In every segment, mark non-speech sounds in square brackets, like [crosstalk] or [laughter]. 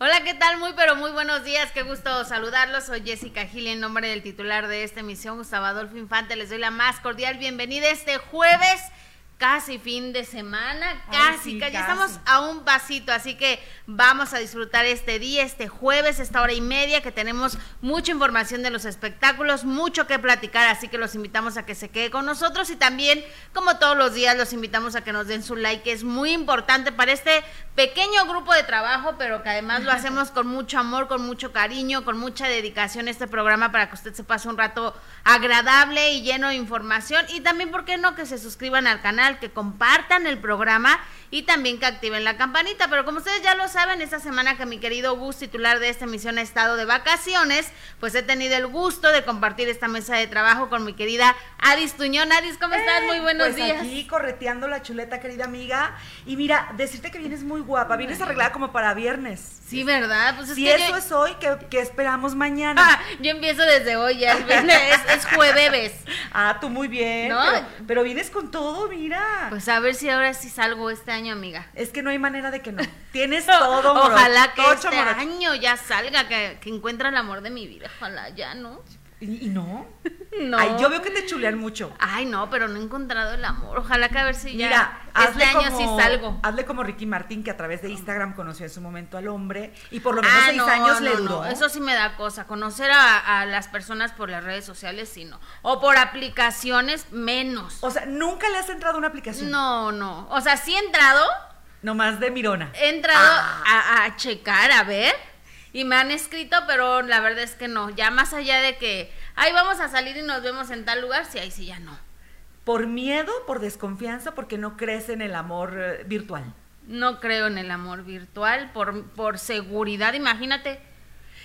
Hola, ¿qué tal? Muy, pero muy buenos días. Qué gusto saludarlos. Soy Jessica Gil en nombre del titular de esta emisión, Gustavo Adolfo Infante. Les doy la más cordial bienvenida este jueves casi fin de semana, casi, casi, estamos a un pasito, así que vamos a disfrutar este día, este jueves, esta hora y media, que tenemos mucha información de los espectáculos, mucho que platicar, así que los invitamos a que se quede con nosotros y también, como todos los días, los invitamos a que nos den su like, que es muy importante para este pequeño grupo de trabajo, pero que además lo [laughs] hacemos con mucho amor, con mucho cariño, con mucha dedicación este programa para que usted se pase un rato agradable y lleno de información y también, ¿por qué no? Que se suscriban al canal que compartan el programa y también que activen la campanita. Pero como ustedes ya lo saben, esta semana que mi querido Gus, titular de esta emisión, ha estado de vacaciones, pues he tenido el gusto de compartir esta mesa de trabajo con mi querida Adis Tuñón. Adis, ¿cómo estás? Muy buenos pues días. Aquí correteando la chuleta, querida amiga. Y mira, decirte que vienes muy guapa, vienes arreglada como para viernes. Sí, ¿verdad? Pues si eso es hoy, ¿qué, esperamos mañana? Ah, yo empiezo desde hoy, ya es, es, jueves. [laughs] Ah, tú muy bien. Pero, pero vienes con todo, mira. Pues a ver si ahora sí salgo este año, amiga. Es que no hay manera de que no. [laughs] Tienes todo, Ojalá que este año ya salga, que, que encuentre el amor de mi vida. Ojalá ya, ¿no? ¿Y, no? [laughs] No. Ay, yo veo que te chulean mucho. Ay, no, pero no he encontrado el amor. Ojalá que a ver si ya Mira, este año sí salgo. Hazle como Ricky Martín, que a través de Instagram conoció en su momento al hombre y por lo menos ah, seis años le duró. eso sí me da cosa. Conocer a, a, las personas por las redes sociales, sí, no. O por aplicaciones, menos. O sea, ¿nunca le has entrado a una aplicación? No, no. O sea, sí he entrado. Nomás de mirona. He entrado ah. a checar, a ver y me han escrito, pero la verdad es que no. Ya más allá de que, ay, vamos a salir y nos vemos en tal lugar, sí, ahí sí ya no. ¿Por miedo, por desconfianza, porque no crees en el amor eh, virtual? No creo en el amor virtual, por, por seguridad. Imagínate,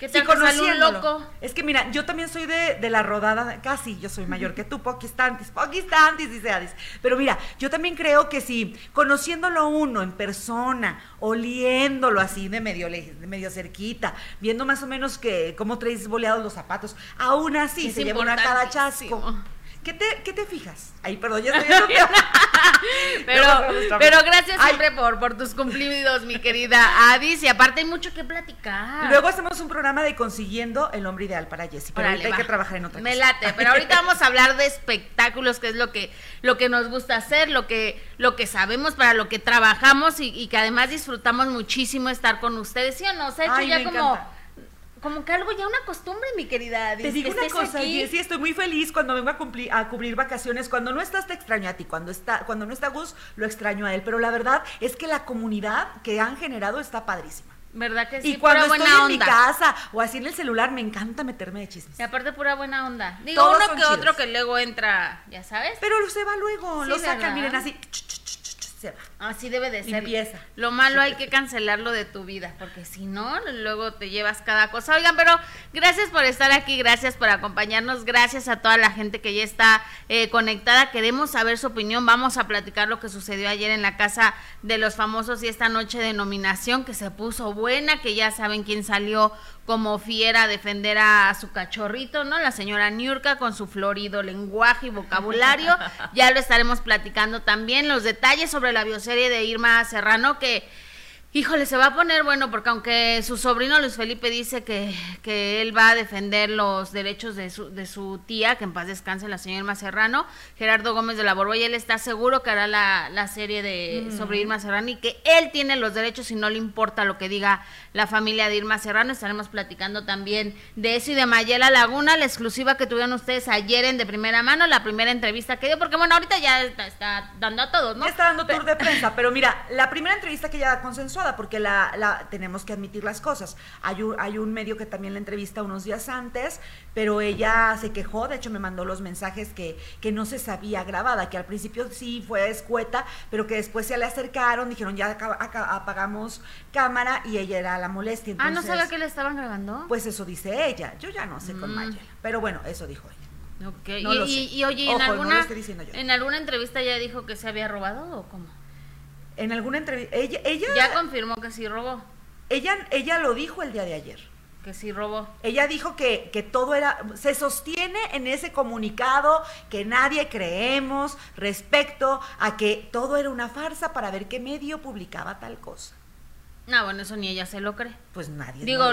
¿Qué un loco? Es que mira, yo también soy de, de, la rodada, casi, yo soy mayor que tú, poquistantes, poquistantes, dice Adis. Pero mira, yo también creo que si conociéndolo uno en persona, oliéndolo así de medio, de medio cerquita, viendo más o menos que cómo traes boleados los zapatos, aún así se lleva una cada chasco. ¿Qué te, ¿Qué te fijas? Ay, perdón, ya estoy [laughs] pero, [laughs] pero gracias siempre por, por tus cumplidos, mi querida Adis. Y aparte hay mucho que platicar. Luego hacemos un programa de consiguiendo el hombre ideal para Jessie. Pero ahorita hay que trabajar en otra Me late, pero ahorita [laughs] vamos a hablar de espectáculos, que es lo que, lo que nos gusta hacer, lo que, lo que sabemos, para lo que trabajamos y, que además disfrutamos muchísimo estar con ustedes. ¿Sí o no? Se ha hecho ya como como que algo ya una costumbre, mi querida. Te digo una cosa, sí, estoy muy feliz cuando vengo a, cumplir, a cubrir vacaciones. Cuando no estás, te extraño a ti. Cuando, está, cuando no está Gus, lo extraño a él. Pero la verdad es que la comunidad que han generado está padrísima. ¿Verdad que sí? Y cuando estoy en mi casa o así en el celular, me encanta meterme de chismes. Y aparte, pura buena onda. Digo, uno que otro que luego entra, ya sabes. Pero se va luego, lo sacan, miren, así. Así debe de ser. Lo malo hay que cancelarlo de tu vida, porque si no, luego te llevas cada cosa. Oigan, pero gracias por estar aquí, gracias por acompañarnos, gracias a toda la gente que ya está eh, conectada. Queremos saber su opinión. Vamos a platicar lo que sucedió ayer en la casa de los famosos y esta noche de nominación que se puso buena, que ya saben quién salió como fiera defender a su cachorrito, ¿no? La señora Niurka con su florido lenguaje y vocabulario. [laughs] ya lo estaremos platicando también los detalles sobre la bioserie de Irma Serrano que Híjole, se va a poner bueno porque aunque su sobrino Luis Felipe dice que, que él va a defender los derechos de su, de su tía, que en paz descanse la señora Irma Serrano, Gerardo Gómez de la Borbolla, él está seguro que hará la, la serie de mm. sobre Irma Serrano y que él tiene los derechos y no le importa lo que diga la familia de Irma Serrano. Estaremos platicando también de eso y de Mayela Laguna, la exclusiva que tuvieron ustedes ayer en de primera mano, la primera entrevista que dio, porque bueno, ahorita ya está, dando a todos, ¿no? está dando tour de prensa, pero mira, la primera entrevista que ya consensuó porque la, tenemos que admitir las cosas. Hay un, hay un medio que también la entrevista unos días antes, pero ella se quejó, de hecho me mandó los mensajes que, que no se sabía grabada, que al principio sí fue escueta, pero que después se le acercaron, dijeron ya apagamos cámara y ella era la molestia. ah, ¿no sabía que le estaban grabando? Pues eso dice ella, yo ya no sé con mm. Mayela, pero bueno, eso dijo ella. Okay. y, oye, en, alguna, ¿en alguna entrevista ya dijo que se había robado o cómo? En alguna entrevista, ella, ella... Ya confirmó que sí robó. Ella, ella lo dijo el día de ayer. Que sí robó. Ella dijo que, que todo era, se sostiene en ese comunicado que nadie creemos respecto a que todo era una farsa para ver qué medio publicaba tal cosa. No, bueno, eso ni ella se lo cree. Pues nadie. Digo,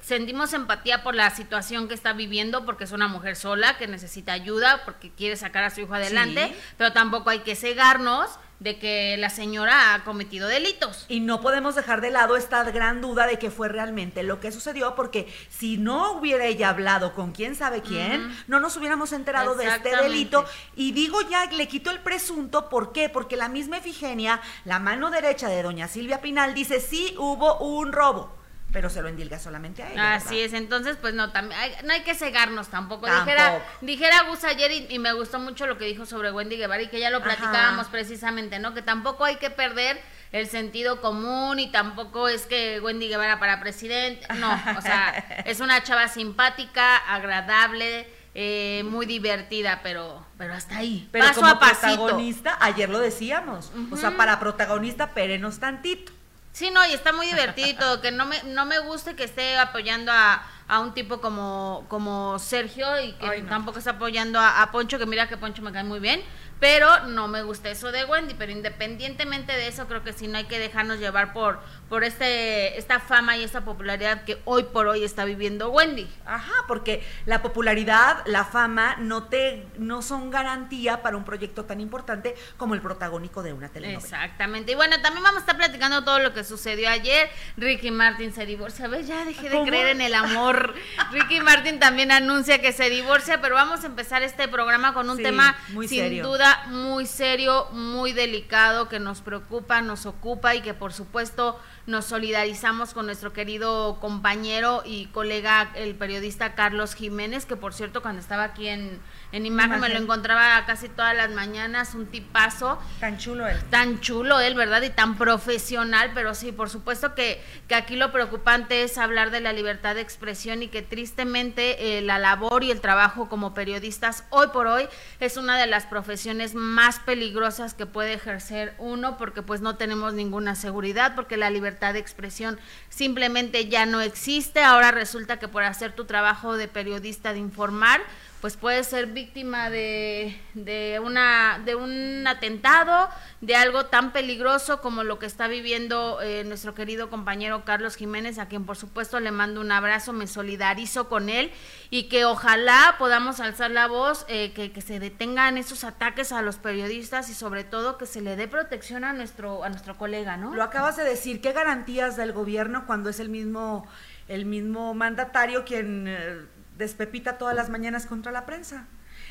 sentimos empatía por la situación que está viviendo porque es una mujer sola que necesita ayuda porque quiere sacar a su hijo adelante, pero tampoco hay que cegarnos de que la señora ha cometido delitos. Y no podemos dejar de lado esta gran duda de que fue realmente lo que sucedió, porque si no hubiera ella hablado con quién sabe quién, no nos hubiéramos enterado de este delito. Y digo ya, le quito el presunto, ¿por qué? Porque la misma Efigenia, la mano derecha de doña Silvia Pinal, dice, sí hubo un robo pero se lo endilga solamente a ella. Así es, entonces pues no, también no hay que cegarnos tampoco. Dijera, dijera Gus ayer y, me gustó mucho lo que dijo sobre Wendy Guevara y que ya lo platicábamos precisamente, ¿no? Que tampoco hay que perder el sentido común y tampoco es que Wendy Guevara para presidente, no, o sea, [laughs] es una chava simpática, agradable, eh, muy divertida, pero pero hasta ahí. Pero paso como a protagonista, ayer lo decíamos, o sea, para protagonista, pérenos tantito. Sí, no, y está muy divertido [laughs] que no me, no me guste que esté apoyando a, a un tipo como, como Sergio y que tampoco está apoyando a, a, Poncho, que mira que Poncho me cae muy bien, pero no me gusta eso de Wendy, pero independientemente de eso, creo que sí no hay que dejarnos llevar por, por este, esta fama y esta popularidad que hoy por hoy está viviendo Wendy. Ajá, porque la popularidad, la fama, no, te, no son garantía para un proyecto tan importante como el protagónico de una telenovela. Exactamente. Y bueno, también vamos a estar platicando todo lo que sucedió ayer. Ricky Martin se divorcia. ¿Ves? Ya dejé de creer en el amor. [laughs] Ricky Martin también anuncia que se divorcia, pero vamos a empezar este programa con un tema sin duda muy serio, muy delicado, que nos preocupa, nos ocupa y que por supuesto nos solidarizamos con nuestro querido compañero y colega, el periodista Carlos Jiménez, que por cierto cuando estaba aquí en, en imagen, me lo encontraba casi todas las mañanas, un tipazo. Tan chulo él. Tan chulo él, ¿verdad? Y tan profesional, pero sí, por supuesto que, que aquí lo preocupante es hablar de la libertad de expresión y que tristemente eh, la labor y el trabajo como periodistas hoy por hoy es una de las profesiones más peligrosas que puede ejercer uno porque pues no tenemos ninguna seguridad, porque la libertad de expresión simplemente ya no existe. Ahora resulta que por hacer tu trabajo de periodista, de informar, pues puedes ser víctima de, de, una, de un atentado, de algo tan peligroso como lo que está viviendo eh, nuestro querido compañero Carlos Jiménez, a quien por supuesto le mando un abrazo, me solidarizo con él y que ojalá podamos alzar la voz, eh, que, que, se detengan esos ataques a los periodistas y sobre todo que se le dé protección a nuestro, a nuestro colega, ¿no? Lo acabas de decir, ¿qué garantías del gobierno cuando es el mismo, el mismo mandatario quien... Eh, despepita todas las mañanas contra la prensa.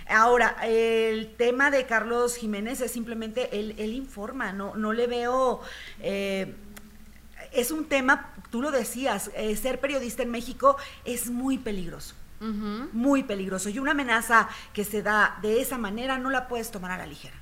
Ahora, el tema de Carlos Jiménez es simplemente, él, él informa, no, no le veo... Eh, es un tema, tú lo decías, eh, ser periodista en México es muy peligroso. Muy peligroso. Y una amenaza que se da de esa manera no la puedes tomar a la ligera.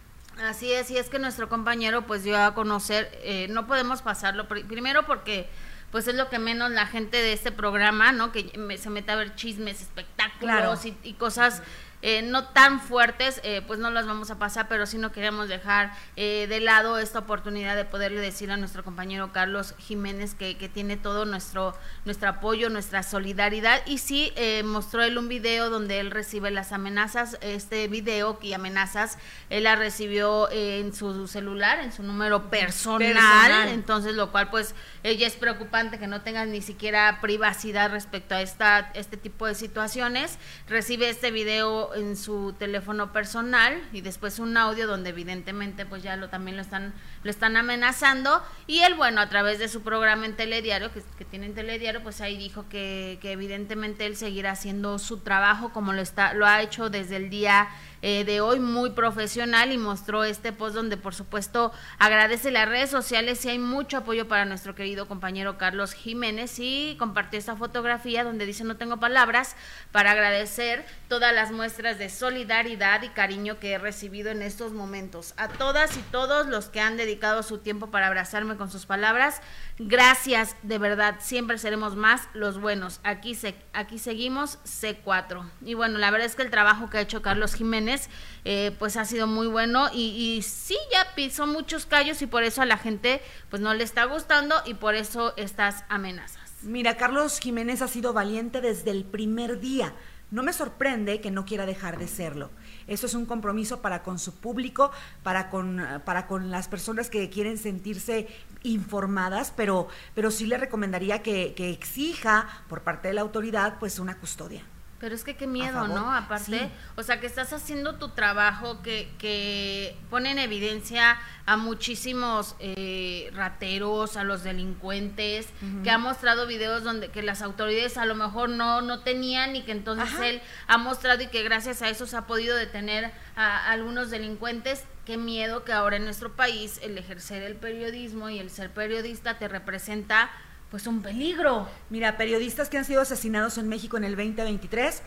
Así es, y es que nuestro compañero pues dio a conocer, eh, no podemos pasarlo, primero porque pues es lo que menos la gente de este programa, ¿no? Que se mete a ver chismes, espectáculos y, cosas eh, no tan fuertes, eh, pues no las vamos a pasar, pero sí no queremos dejar eh, de lado esta oportunidad de poderle decir a nuestro compañero Carlos Jiménez que, que tiene todo nuestro, nuestro apoyo, nuestra solidaridad. Y sí, mostró él un video donde él recibe las amenazas, este video y amenazas, él la recibió en su celular, en su número personal, entonces lo cual pues ella es preocupante que no tengas ni siquiera privacidad respecto a esta, este tipo de situaciones. Recibe este video en su teléfono personal y después un audio donde evidentemente pues ya lo también lo están lo están amenazando. Y él bueno a través de su programa en telediario que, que tiene en telediario pues ahí dijo que, que evidentemente él seguirá haciendo su trabajo como lo está lo ha hecho desde el día eh, de hoy muy profesional y mostró este post donde por supuesto agradece las redes sociales y hay mucho apoyo para nuestro querido compañero Carlos Jiménez y compartió esta fotografía donde dice no tengo palabras para agradecer todas las muestras de solidaridad y cariño que he recibido en estos momentos. A todas y todos los que han dedicado su tiempo para abrazarme con sus palabras, gracias de verdad, siempre seremos más los buenos. Aquí, se, aquí seguimos C4. Y bueno, la verdad es que el trabajo que ha hecho Carlos Jiménez eh, pues ha sido muy bueno y, y, sí, ya pisó muchos callos y por eso a la gente pues no le está gustando y por eso estas amenazas. Mira, Carlos Jiménez ha sido valiente desde el primer día No me sorprende que no quiera dejar de serlo. Eso es un compromiso para con su público, para con, para con las personas que quieren sentirse informadas, pero, pero sí le recomendaría que, que exija por parte de la autoridad pues una custodia. Pero es que qué miedo, ¿no? Aparte, o sea, que estás haciendo tu trabajo que, que pone en evidencia a muchísimos eh, rateros, a los delincuentes, que ha mostrado videos donde que las autoridades a lo mejor no, no tenían y que entonces él ha mostrado y que gracias a eso se ha podido detener a algunos delincuentes. Qué miedo que ahora en nuestro país el ejercer el periodismo y el ser periodista te representa pues un peligro. Mira, periodistas que han sido asesinados en México en el 2023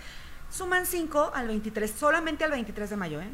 suman cinco al 23, solamente al 23 de mayo, ¿eh?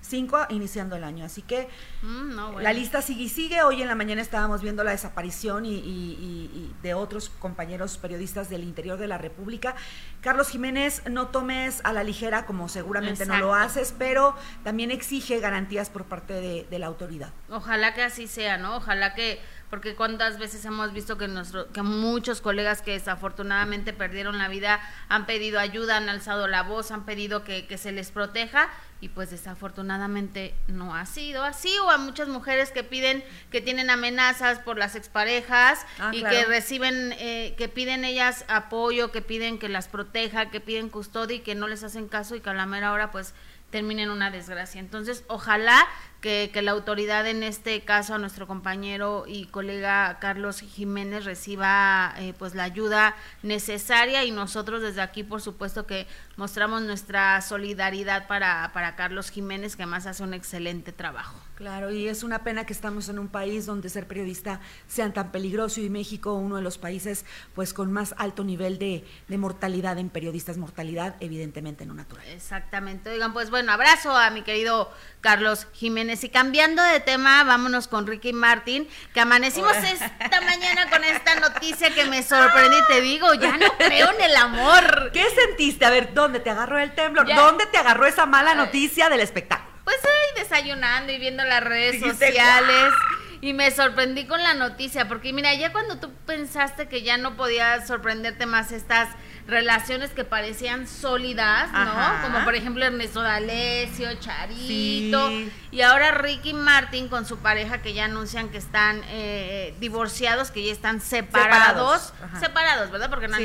Cinco iniciando el año. Así que mm, la lista sigue y sigue. Hoy en la mañana estábamos viendo la desaparición y, de otros compañeros periodistas del interior de la República. Carlos Jiménez, no tomes a la ligera, como seguramente no lo haces, pero también exige garantías por parte de la autoridad. Ojalá que así sea, ¿no? Ojalá que porque cuántas veces hemos visto que nuestro que muchos colegas que desafortunadamente perdieron la vida han pedido ayuda, han alzado la voz, han pedido que, se les proteja y pues desafortunadamente no ha sido así o a muchas mujeres que piden que tienen amenazas por las exparejas ah, y que reciben eh, que piden ellas apoyo que piden que las proteja que piden custodia y que no les hacen caso y que a la mera hora pues termine en una desgracia. Entonces, ojalá que, que, la autoridad, en este caso a nuestro compañero y colega Carlos Jiménez, reciba eh, pues la ayuda necesaria y nosotros desde aquí, por supuesto, que mostramos nuestra solidaridad para, para Carlos Jiménez, que además hace un excelente trabajo. Claro, y es una pena que estamos en un país donde ser periodista sea tan peligroso y México uno de los países pues con más alto nivel de, de mortalidad en periodistas, mortalidad evidentemente no natural. Exactamente, oigan, pues bueno, abrazo a mi querido Carlos Jiménez y cambiando de tema, vámonos con Ricky Martin, que amanecimos esta mañana con esta noticia que me sorprende y te digo, ya no creo en el amor. ¿Qué sentiste? A ver, ¿dónde te agarró el temblor? ¿Dónde te agarró esa mala noticia del espectáculo? Pues ahí desayunando y viendo las redes sociales. Y me sorprendí con la noticia, porque mira, ya cuando tú pensaste que ya no podía sorprenderte más estas relaciones que parecían sólidas, ¿no? Como por ejemplo Ernesto D'Alessio, Charito, y ahora Ricky Martin con su pareja que ya anuncian que están eh, divorciados, que ya están separados. Separados, ¿verdad? Porque no, han,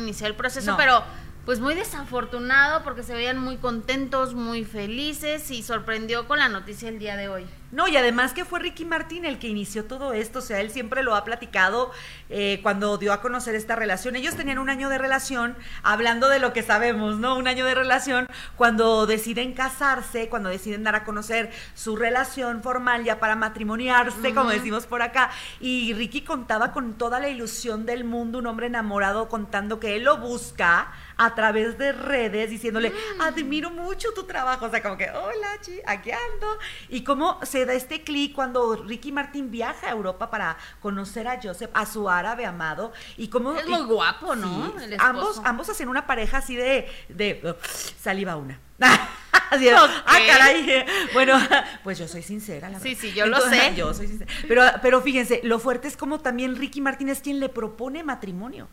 iniciado, el proceso, pero pues muy desafortunado porque se veían muy contentos, muy felices y sorprendió con la noticia el día de hoy. No, y además que fue Ricky Martín el que inició todo esto, o sea, él siempre lo ha platicado eh, cuando dio a conocer esta relación. Ellos tenían un año de relación, hablando de lo que sabemos, ¿no? Un año de relación, cuando deciden casarse, cuando deciden dar a conocer su relación formal ya para matrimoniarse, como decimos por acá. Y Ricky contaba con toda la ilusión del mundo, un hombre enamorado contando que él lo busca a través de redes, diciéndole, mm. admiro mucho tu trabajo, o sea, como que, hola, chi, aquí ando. Y cómo se da este clic cuando Ricky Martin viaja a Europa para conocer a Joseph, a su árabe amado, y cómo... Es muy guapo, ¿no? ambos, ambos hacen una pareja así de, de saliva una. [laughs] Ah, caray. [laughs] Bueno, [laughs] pues yo soy sincera, la Sí, sí, yo lo sé. Yo soy sincera. Pero, pero fíjense, lo fuerte es como también Ricky Martin es quien le propone matrimonio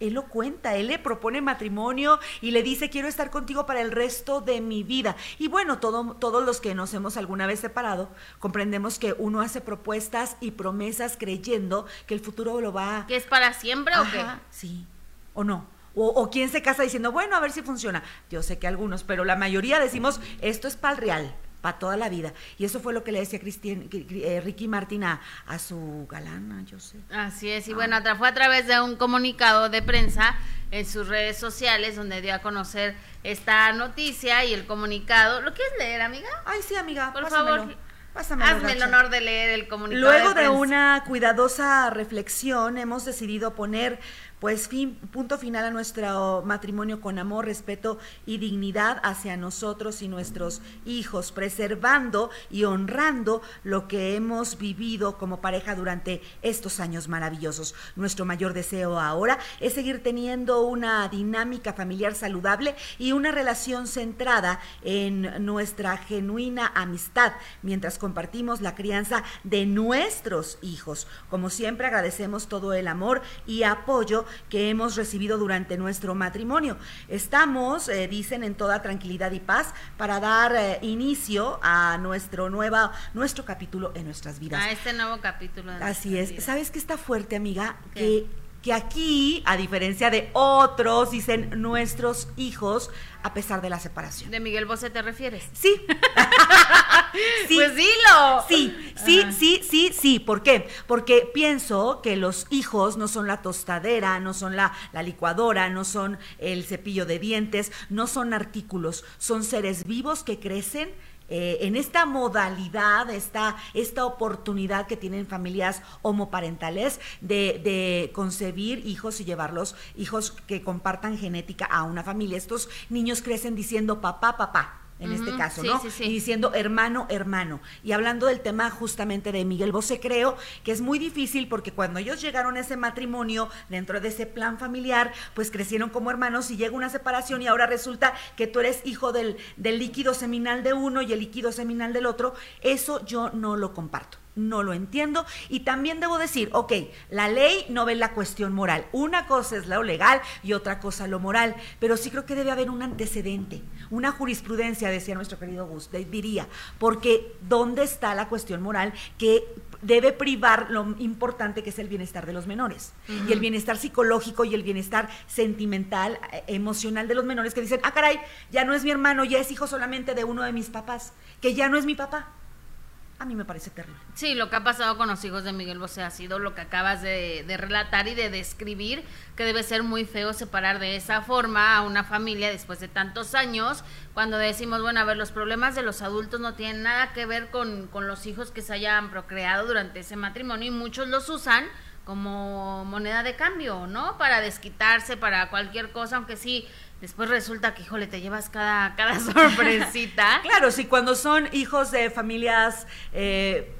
él lo cuenta, él le propone matrimonio y le dice quiero estar contigo para el resto de mi vida. Y bueno, todo, todos los que nos hemos alguna vez separado, comprendemos que uno hace propuestas y promesas creyendo que el futuro lo va... ¿Que es para siempre o qué? Sí, o no. O, o quién se casa diciendo, bueno, a ver si funciona. Yo sé que algunos, pero la mayoría decimos, esto es para el real para toda la vida. Y eso fue lo que le decía eh, Ricky Martin a, su galana, yo sé. Así es, y bueno, fue a través de un comunicado de prensa en sus redes sociales donde dio a conocer esta noticia y el comunicado. ¿Lo quieres leer, amiga? Ay, sí, amiga. Por favor. Hazme el honor de leer el comunicado. Luego de una cuidadosa reflexión, hemos decidido poner pues fin, punto final a nuestro matrimonio con amor, respeto y dignidad hacia nosotros y nuestros hijos, preservando y honrando lo que hemos vivido como pareja durante estos años maravillosos. Nuestro mayor deseo ahora es seguir teniendo una dinámica familiar saludable y una relación centrada en nuestra genuina amistad, mientras compartimos la crianza de nuestros hijos. Como siempre agradecemos todo el amor y apoyo que hemos recibido durante nuestro matrimonio. Estamos, eh, dicen, en toda tranquilidad y paz para dar eh, inicio a nuestro, nueva, nuestro capítulo en nuestras vidas. A este nuevo capítulo. Así es. ¿Sabes qué está fuerte, amiga? Que que aquí, a diferencia de otros, dicen nuestros hijos a pesar de la separación. ¿De Miguel Bosé te refieres? Sí. [laughs] sí. Pues dilo. Sí, sí, sí, sí, sí. ¿Por qué? Porque pienso que los hijos no son la tostadera, no son la, la licuadora, no son el cepillo de dientes, no son artículos, son seres vivos que crecen eh, en esta modalidad, esta, esta oportunidad que tienen familias homoparentales de, de concebir hijos y llevarlos, hijos que compartan genética a una familia. Estos niños crecen diciendo papá, papá en este caso, ¿no? Y diciendo hermano, hermano. Y hablando del tema justamente de Miguel Bosé, creo que es muy difícil porque cuando ellos llegaron a ese matrimonio, dentro de ese plan familiar, pues crecieron como hermanos y llega una separación y ahora resulta que tú eres hijo del, del líquido seminal de uno y el líquido seminal del otro. Eso yo no lo comparto no lo entiendo. Y también debo decir, ok, la ley no ve la cuestión moral. Una cosa es lo legal y otra cosa lo moral, pero sí creo que debe haber un antecedente, una jurisprudencia, decía nuestro querido Gus, diría, porque ¿dónde está la cuestión moral que debe privar lo importante que es el bienestar de los menores? Y el bienestar psicológico y el bienestar sentimental, eh, emocional de los menores que dicen, ah, caray, ya no es mi hermano, ya es hijo solamente de uno de mis papás, que ya no es mi papá a mí me parece terrible. Sí, lo que ha pasado con los hijos de Miguel Bosé ha sido lo que acabas de, relatar y de describir, que debe ser muy feo separar de esa forma a una familia después de tantos años, cuando decimos, bueno, a ver, los problemas de los adultos no tienen nada que ver con, con los hijos que se hayan procreado durante ese matrimonio y muchos los usan como moneda de cambio, ¿no? Para desquitarse, para cualquier cosa, aunque sí Después resulta que, híjole, te llevas cada, cada [laughs] sorpresita. claro, sí, cuando son hijos de familias... Eh,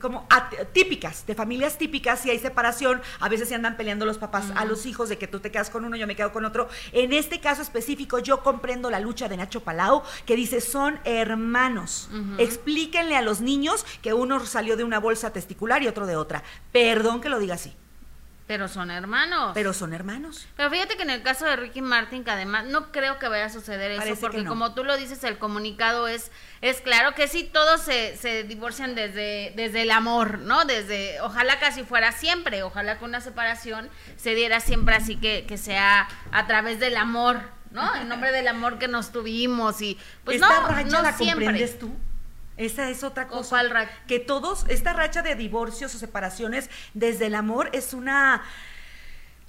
como típicas, de familias típicas, si hay separación, a veces se andan peleando los papás a los hijos de que tú te quedas con uno, yo me quedo con otro. En este caso específico, yo comprendo la lucha de Nacho Palau, que dice, son hermanos. Explíquenle a los niños que uno salió de una bolsa testicular y otro de otra. Perdón que lo diga así. Pero son hermanos. Pero son hermanos. Pero fíjate que en el caso de Ricky Martin, que además no creo que vaya a suceder eso, porque como tú lo dices, el comunicado es, es claro que sí, todos se, se divorcian desde, desde el amor, ¿no? Desde, ojalá casi fuera siempre, ojalá que una separación se diera siempre así que, que sea a través del amor, ¿no? En nombre del amor que nos tuvimos y pues no, no la siempre. comprendes tú? Esa es otra cosa. que todos, esta racha de divorcios o separaciones desde el amor es una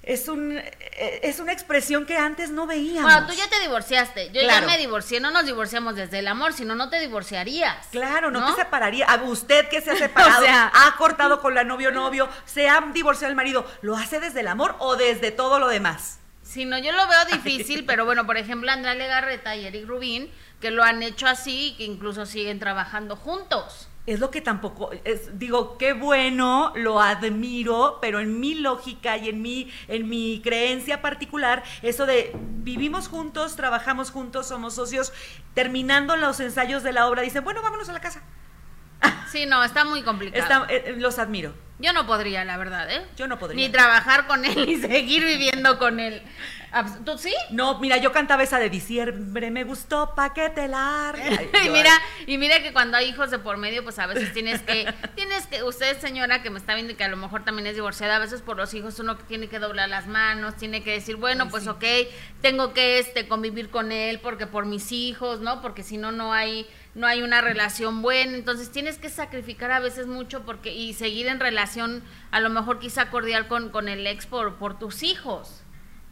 es un eh, es una expresión que antes no veíamos. Bueno, tú ya te divorciaste, yo ya me divorcié, no nos divorciamos desde el amor, sino no te divorciarías. Claro, no, te separaría. A usted que se ha [laughs] separado, ha cortado con la novio novio, se ha divorciado el marido, ¿lo hace desde el amor o desde todo lo demás? Sí, no, yo lo veo [laughs] difícil, pero bueno, por ejemplo, Andrea Legarreta y Eric Rubín que lo han hecho así y que incluso siguen trabajando juntos. Es lo que tampoco, es, digo, qué bueno, lo admiro, pero en mi lógica y en mi, en mi creencia particular, eso de vivimos juntos, trabajamos juntos, somos socios, terminando los ensayos de la obra, dicen, bueno, vámonos a la casa. [laughs] Sí, no, está muy complicado. Eh, eh, los admiro. Yo no podría, la verdad, ¿eh? Yo no podría. Ni trabajar con él [laughs] ni seguir viviendo con él. ¿Tú sí? No, mira, yo cantaba esa de diciembre, me gustó pa' que te larga. [laughs] y mira, y mira que cuando hay hijos de por medio, pues a veces tienes que, [laughs] tienes que, usted señora que me está viendo y que a lo mejor también es divorciada, a veces por los hijos uno tiene que doblar las manos, tiene que decir, bueno, pues ok, tengo que este convivir con él porque por mis hijos, ¿no? Porque si no, no hay no hay una relación buena, entonces tienes que sacrificar a veces mucho porque y seguir en relación a lo mejor quizá cordial con, con el ex por, por tus hijos.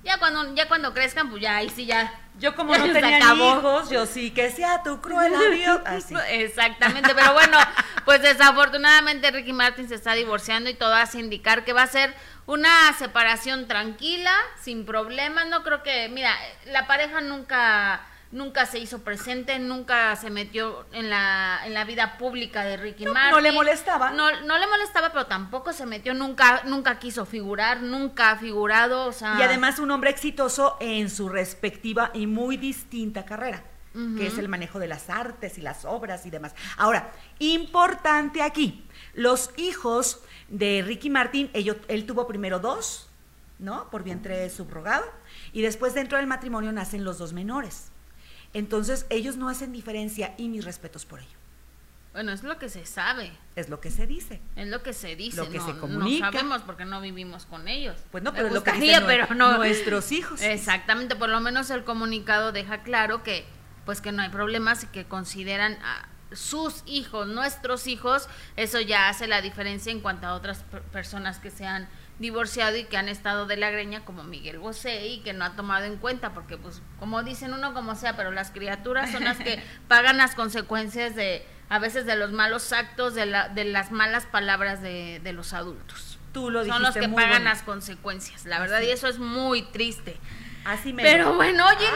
Ya cuando, ya cuando crezcan, pues ya ahí sí ya. Yo como [laughs] no tenía hijos, yo sí que sea tu cruel adiós. [laughs] Exactamente, pero bueno, pues desafortunadamente Ricky Martin se está divorciando y todo hace indicar que va a ser una separación tranquila, sin problemas. No creo que, mira, la pareja nunca nunca se hizo presente, nunca se metió en la, en la vida pública de Ricky Martin. No le molestaba. No, no le molestaba, pero tampoco se metió, nunca, nunca quiso figurar, nunca ha figurado, o sea... Y además un hombre exitoso en su respectiva y muy distinta carrera. que es el manejo de las artes y las obras y demás. Ahora, importante aquí, los hijos de Ricky Martín, él tuvo primero dos, ¿no? Por vientre subrogado, y después dentro del matrimonio nacen los dos menores. Entonces, ellos no hacen diferencia y mis respetos por ello. Bueno, es lo que se sabe. Es lo que se dice. Es lo que se dice. Lo que se comunica. No sabemos porque no vivimos con ellos. Pues no, pero es lo que dicen pero no, nuestros hijos. Exactamente, por lo menos el comunicado deja claro que pues que no hay problemas y que consideran a sus hijos, nuestros hijos, eso ya hace la diferencia en cuanto a otras personas que se han divorciado y que han estado de la greña como Miguel Bosé y que no ha tomado en cuenta porque pues como dicen uno como sea, pero las criaturas son las que [laughs] pagan las consecuencias de a veces de los malos actos, de, la, de las malas palabras de, de los adultos. Tú lo Son los que pagan las consecuencias, la verdad, y eso es muy triste. Así me Pero bueno, oye,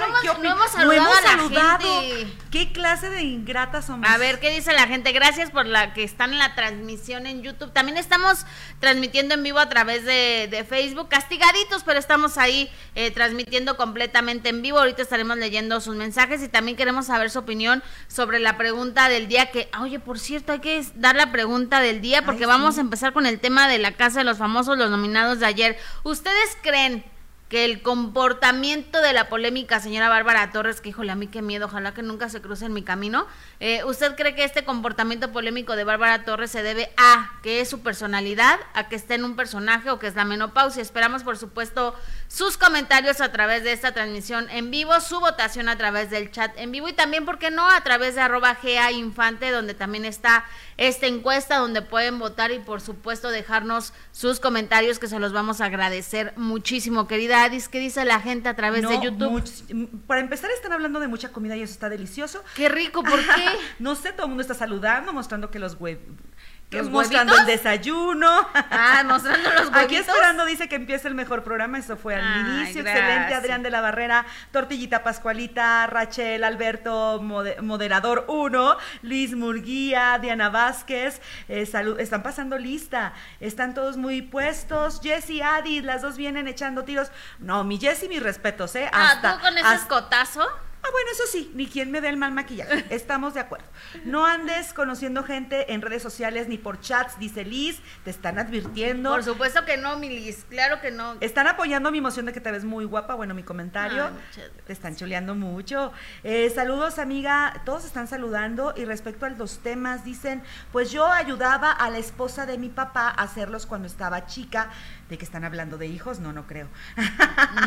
no, hemos, saludado a la gente. ¿Qué clase de ingratas somos? A ver, ¿qué dice la gente? Gracias por la que están en la transmisión en YouTube. También estamos transmitiendo en vivo a través de, Facebook. Castigaditos, pero estamos ahí eh, transmitiendo completamente en vivo. Ahorita estaremos leyendo sus mensajes y también queremos saber su opinión sobre la pregunta del día. Que, oye, por cierto, hay que dar la pregunta del día porque vamos a empezar con el tema de la Casa de los Famosos, los nominados de ayer. ¿Ustedes creen que el comportamiento de la polémica señora Bárbara Torres, que híjole, a mí qué miedo, ojalá que nunca se cruce en mi camino, eh, ¿usted cree que este comportamiento polémico de Bárbara Torres se debe a que es su personalidad, a que esté en un personaje o que es la menopausia? Esperamos, por supuesto, sus comentarios a través de esta transmisión en vivo, su votación a través del chat en vivo y también, ¿por qué no?, a través de arroba GA Infante, donde también está esta encuesta, donde pueden votar y, por supuesto, dejarnos sus comentarios, que se los vamos a agradecer muchísimo, querida ¿qué dice la gente a través de YouTube? para empezar, están hablando de mucha comida y eso está delicioso. Qué rico, ¿por [laughs] qué? no sé, todo el mundo está saludando, mostrando que los huevos mostrando el desayuno. Ah, mostrando los [laughs] huevitos. Aquí esperando dice que empiece el mejor programa, eso fue al inicio. Excelente, Adrián de la Barrera, Tortillita Pascualita, Rachel, Alberto, moderador 1, Liz Murguía, Diana Vázquez, eh, salud, están pasando lista, están todos muy puestos. Jessy, Adi, las dos vienen echando tiros. No, mi Jessy, mis respetos, ¿eh? Hasta, ah, ¿tú con ese escotazo? Ah, bueno, eso sí, ni quien me dé el mal maquillaje. [laughs] Estamos de acuerdo. No andes conociendo gente en redes sociales ni por chats, dice Liz, te están advirtiendo. Por supuesto que no, mi Liz, claro que no. Están apoyando mi emoción de que te ves muy guapa, bueno, mi comentario. te están chuleando mucho. Eh, saludos, amiga, todos están saludando y respecto a los temas, dicen, pues yo ayudaba a la esposa de mi papá a hacerlos cuando estaba chica de que están hablando de hijos, no, no creo.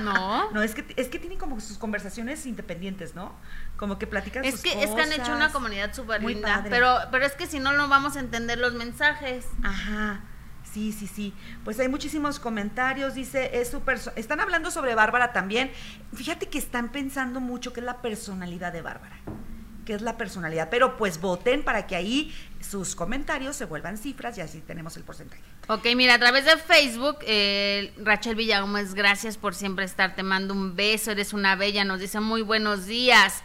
No. [laughs] no, es que, es que tienen como sus conversaciones independientes, ¿no? Como que platican es que, Es que han hecho una comunidad súper linda, pero, pero es que si no, no vamos a entender los mensajes. Ajá. Sí, sí, sí. Pues hay muchísimos comentarios. Dice, es súper. Están hablando sobre Bárbara también. Fíjate que están pensando mucho que es la personalidad de Bárbara que es la personalidad. Pero pues voten para que ahí sus comentarios se vuelvan cifras y así tenemos el porcentaje. Ok, mira, a través de Facebook, eh, Rachel Villagómez, gracias por siempre estar. Te mando un beso, eres una bella. Nos dice muy buenos días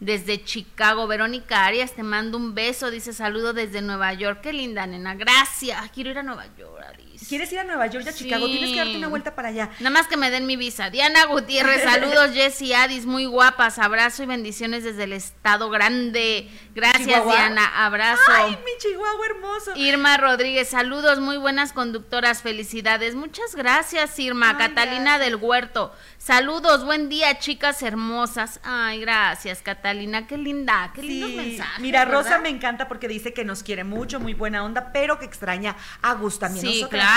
desde Chicago. Verónica Arias, te mando un beso. Dice saludo desde Nueva York. Qué linda, nena. Gracias. Quiero ir a Nueva York, ¿Quieres ir a Nueva York a Chicago? Tienes que darte una vuelta para allá. Nada más que me den mi visa. Diana Gutiérrez, [laughs] saludos, Jessy Adis, muy guapas. Abrazo y bendiciones desde el Estado Grande. Gracias, Diana. Abrazo. Ay, mi Chihuahua hermoso. Irma Rodríguez, saludos, muy buenas conductoras. Felicidades. Muchas gracias, Irma. Catalina del Huerto. Saludos, buen día, chicas hermosas. Ay, gracias, Catalina, qué linda, qué lindos mensajes. Mira, Rosa me encanta porque dice que nos quiere mucho, muy buena onda, pero que extraña a Gus también. Sí, claro,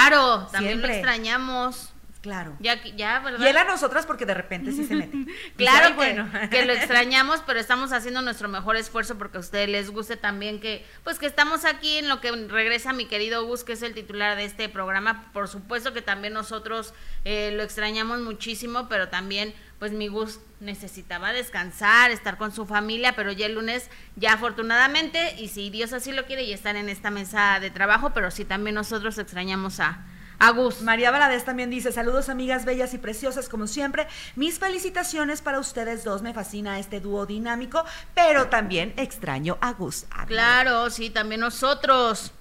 también lo extrañamos. Claro. Ya, ya, ¿verdad? Y él a nosotras porque de repente sí se mete. [laughs] claro bueno. que, lo extrañamos, pero estamos haciendo nuestro mejor esfuerzo porque a ustedes les guste también que, pues que estamos aquí en lo que regresa mi querido Gus, que es el titular de este programa. Por supuesto que también nosotros eh, lo extrañamos muchísimo, pero también, pues mi Gus necesitaba descansar, estar con su familia, pero ya el lunes, ya afortunadamente, y si Dios así lo quiere, ya estar en esta mesa de trabajo, pero sí también nosotros extrañamos a Agus. María Valadez también dice, saludos amigas bellas y preciosas como siempre. Mis felicitaciones para ustedes dos. Me fascina este dúo dinámico, pero también extraño a Gus. Claro, sí, también nosotros.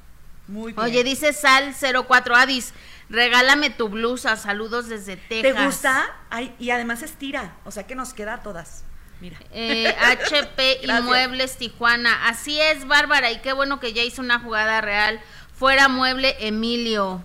Muy bien. Oye, dice Sal 04 Adis, regálame tu blusa, saludos desde Texas. ¿Te gusta? Ay, y además estira, o sea que nos queda a todas. Mira. Eh, [laughs] HP Inmuebles Tijuana. Así es, Bárbara, y qué bueno que ya hizo una jugada real. Fuera mueble Emilio.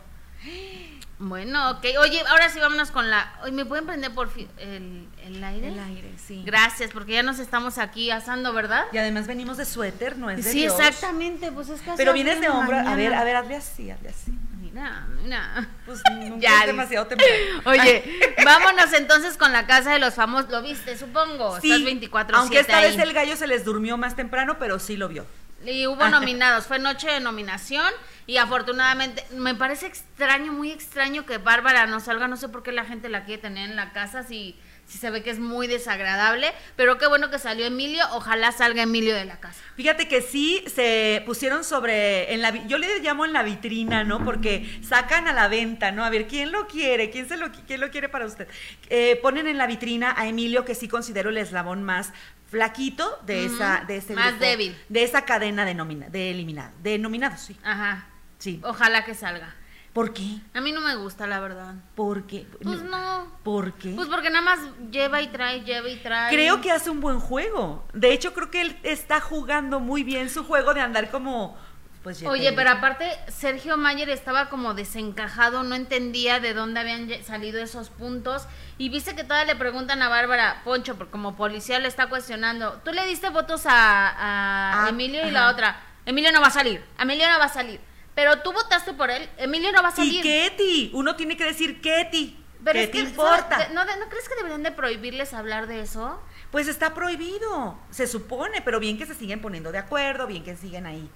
Bueno, ok. Oye, ahora sí vámonos con la... ¿me pueden prender por el, el aire? El aire, sí. Gracias, porque ya nos estamos aquí asando, ¿verdad? Y además venimos de suéter, no es de Sí, exactamente, pues es casi... Pero vienes de hombro, a ver, a ver, hazle así, hazle así. Mira, mira. Pues [laughs] ya, es demasiado temprano. [laughs] Oye, vámonos entonces con la casa de los famosos. ¿Lo viste, supongo? Sí, Estás 24 Aunque esta vez el gallo se les durmió más temprano, pero sí lo vio. Y hubo nominados, fue noche de nominación y afortunadamente me parece extraño, muy extraño que Bárbara no salga, no sé por qué la gente la quiere tener en la casa si, si se ve que es muy desagradable, pero qué bueno que salió Emilio, ojalá salga Emilio de la casa. Fíjate que sí se pusieron sobre, en la, yo le llamo en la vitrina, ¿no? Porque sacan a la venta, ¿no? A ver, ¿quién lo quiere? ¿Quién, se lo, quién lo quiere para usted? Eh, ponen en la vitrina a Emilio, que sí considero el eslabón más flaquito de esa de ese más débil de esa cadena de nomina, de eliminado de nominados sí ajá sí ojalá que salga ¿Por qué? A mí no me gusta, la verdad. ¿Por qué? Pues no. ¿Por qué? Pues porque nada más lleva y trae, lleva y trae. Creo que hace un buen juego. De hecho, creo que él está jugando muy bien su juego de andar como pues Oye, pero aparte Sergio Mayer estaba como desencajado, no entendía de dónde habían salido esos puntos y viste que todavía le preguntan a Bárbara Poncho, como policía le está cuestionando, tú le diste votos a, ah, Emilio y la otra, Emilio no va a salir, Emilio no va a salir, pero tú votaste por él, Emilio no va a salir. Y Ketty, uno tiene que decir Ketty. ¿Qué te importa? ¿no, ¿No crees que deberían de prohibirles hablar de eso? Pues está prohibido, se supone, pero bien que se siguen poniendo de acuerdo, bien que siguen ahí.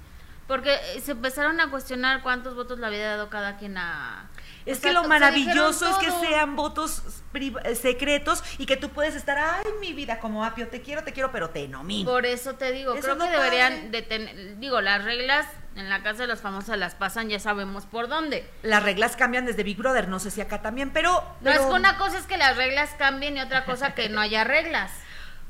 Porque eh, se empezaron a cuestionar cuántos votos le había dado cada quien a... Es que lo maravilloso es que sean votos eh, secretos y que tú puedes estar, ay, mi vida, como apio, te quiero, te quiero, pero te nomino. Por eso te digo, creo que deberían de tener, digo, las reglas en la casa de las famosas las pasan, ya sabemos por dónde. Las reglas cambian desde Big Brother, no sé si acá también, pero... No, es que una cosa es que las reglas cambien y otra cosa que no haya reglas. [laughs]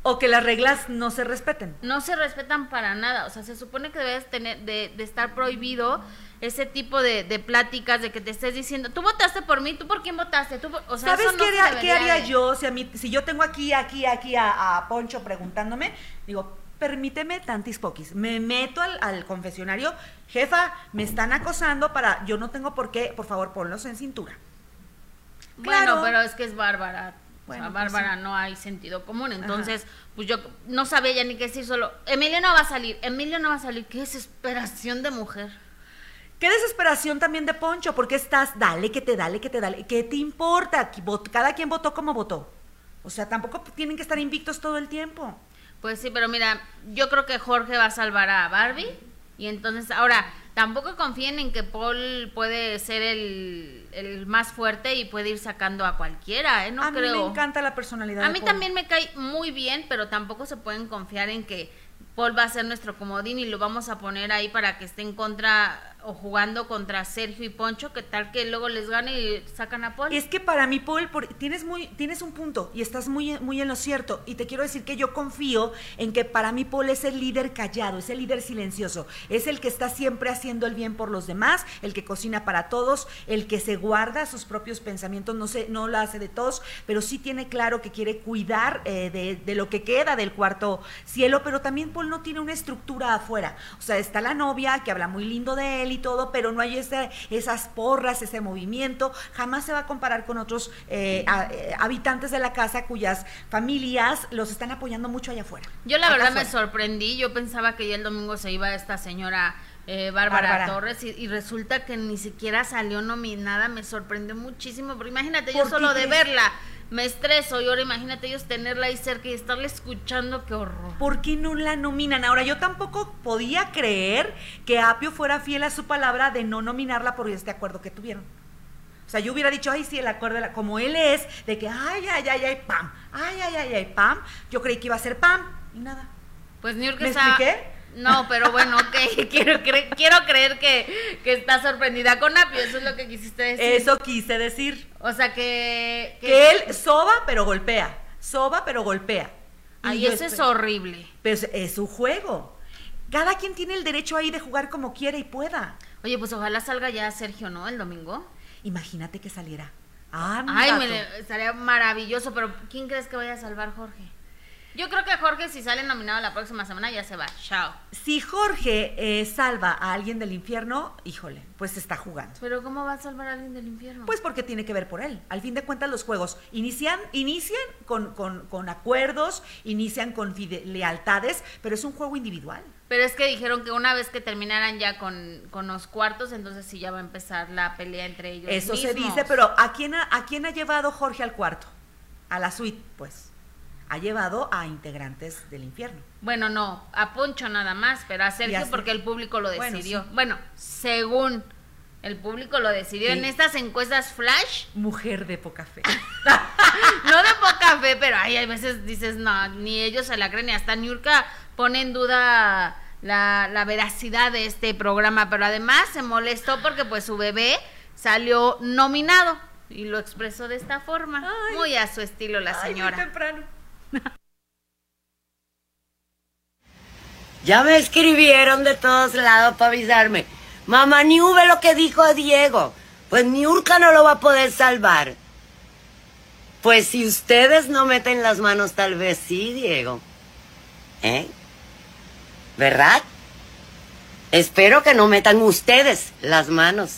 O que las reglas no se respeten. No se respetan para nada. O sea, se supone que debes tener, de, estar prohibido ese tipo de, pláticas de que te estés diciendo, tú votaste por mí, tú por quién votaste, tú o sea, ¿Sabes qué, haría, yo si a mí, si yo tengo aquí, aquí, aquí a, Poncho preguntándome, digo, permíteme tantis poquis, me meto al, confesionario, jefa, me están acosando para, yo no tengo por qué, por favor, ponlos en cintura. Bueno, pero es que es bárbara bueno, a pues Bárbara no hay sentido común. Entonces, pues yo no sabía ya ni qué decir, solo, Emilio no va a salir, Emilio no va a salir. Qué desesperación de mujer. Qué desesperación también de Poncho, porque estás, dale que te dale, que te dale. ¿Qué te importa? Cada quien votó como votó. O sea, tampoco tienen que estar invictos todo el tiempo. Pues sí, pero mira, yo creo que Jorge va a salvar a Barbie. Y entonces, ahora, tampoco confíen en que Paul puede ser el, más fuerte y puede ir sacando a cualquiera, ¿eh? No a mí me encanta la personalidad. A mí también me cae muy bien, pero tampoco se pueden confiar en que Paul va a ser nuestro comodín y lo vamos a poner ahí para que esté en contra o jugando contra Sergio y Poncho, que tal que luego les gane y sacan a Paul. Es que para mí, Paul, tienes, muy, tienes un punto y estás muy, muy en lo cierto. Y te quiero decir que yo confío en que para mí Paul es el líder callado, es el líder silencioso, es el que está siempre haciendo el bien por los demás, el que cocina para todos, el que se guarda sus propios pensamientos, no, sé, no lo hace de todos, pero sí tiene claro que quiere cuidar eh, de, de lo que queda del cuarto cielo, pero también Paul no tiene una estructura afuera. O sea, está la novia que habla muy lindo de él y todo, pero no hay esas porras, ese movimiento. Jamás se va a comparar con otros eh, eh, habitantes de la casa cuyas familias los están apoyando mucho allá afuera. Yo la verdad me sorprendí, yo pensaba que ya el domingo se iba esta señora eh, Bárbara, Torres y, resulta que ni siquiera salió nominada, me sorprendió muchísimo, pero imagínate, yo solo de verla me estreso y ahora imagínate ellos tenerla ahí cerca y estarle escuchando, qué horror. ¿Por qué no la nominan? Ahora, yo tampoco podía creer que Apio fuera fiel a su palabra de no nominarla por este acuerdo que tuvieron. O sea, yo hubiera dicho, ay, sí, el acuerdo, como él es, de que, ay, ay, ay, ay, pam, ay, ay, ay, ay, pam, yo creí que iba a ser pam, y nada. Pues New York ¿Me expliqué? No, pero bueno, ok, [laughs] quiero, quiero creer que, que está sorprendida con Apio, eso es lo que quisiste decir. Eso quise decir. O sea, que... Que, él soba pero golpea, soba pero golpea. Ay, eso es horrible. Pero es su juego. Cada quien tiene el derecho ahí de jugar como quiera y pueda. Oye, pues ojalá salga ya Sergio, ¿no? El domingo. Imagínate que saliera. Ay, me, estaría maravilloso, pero ¿quién crees que vaya a salvar Jorge? Yo creo que Jorge, si sale nominado la próxima semana, ya se va. Chao. Si Jorge eh, salva a alguien del infierno, híjole, pues está jugando. Pero ¿cómo va a salvar a alguien del infierno? Pues porque tiene que ver por él. Al fin de cuentas, los juegos inician, inician con, con acuerdos, inician con lealtades, pero es un juego individual. Pero es que dijeron que una vez que terminaran ya con, los cuartos, entonces sí ya va a empezar la pelea entre ellos. Eso se dice, pero ¿a quién ha, ¿a quién ha llevado Jorge al cuarto? A la suite, pues. Ha llevado a integrantes del infierno. Bueno, no, a Poncho nada más, pero a Sergio porque el público lo decidió. Bueno, según el público lo decidió en estas encuestas flash. Mujer de poca fe. [laughs] no de poca fe, pero hay veces dices, no, ni ellos se la creen, ni hasta Niurka pone en duda la, veracidad de este programa, pero además se molestó porque pues su bebé salió nominado y lo expresó de esta forma, muy a su estilo la señora. temprano. Ya me escribieron de todos lados para avisarme. Mamá, ni ve lo que dijo Diego. Pues Niurka no lo va a poder salvar. Pues si ustedes no meten las manos, tal vez sí, Diego. ¿Eh? ¿verdad? Espero que no metan ustedes las manos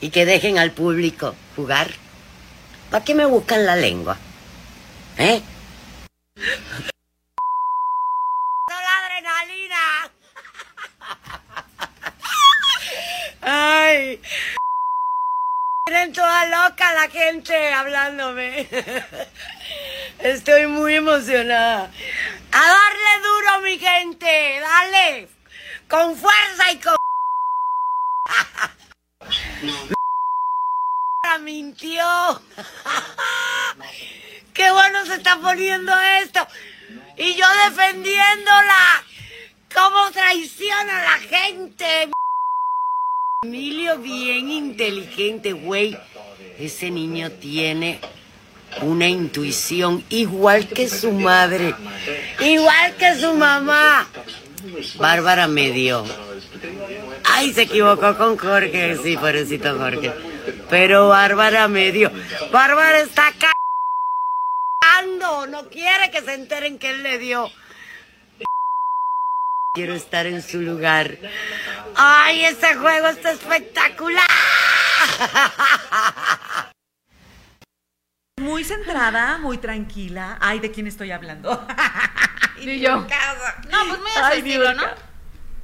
y que dejen al público jugar. ¿Para qué me buscan la lengua? ¿Eh? ¡La [laughs] adrenalina! ¡Ay! Miren toda loca la gente hablándome. [laughs] Estoy muy emocionada. A darle duro, mi gente. Dale. Con fuerza y con... [laughs] mintió. Qué bueno se está poniendo esto. Y yo defendiéndola. ¿Cómo traiciona a la gente? Emilio bien inteligente, güey. Ese niño tiene una intuición igual que su madre, igual que su mamá. Bárbara me dio. Ay, se equivocó con Jorge, sí, pobrecito Jorge. Pero Bárbara me dio. Bárbara está no quiere que se enteren que él le dio. Quiero estar en su lugar. ¡Ay, ese juego está espectacular! Muy centrada, muy tranquila. Ay, ¿de quién estoy hablando? [laughs] y yo. No, pues muy a su estilo, ¿no?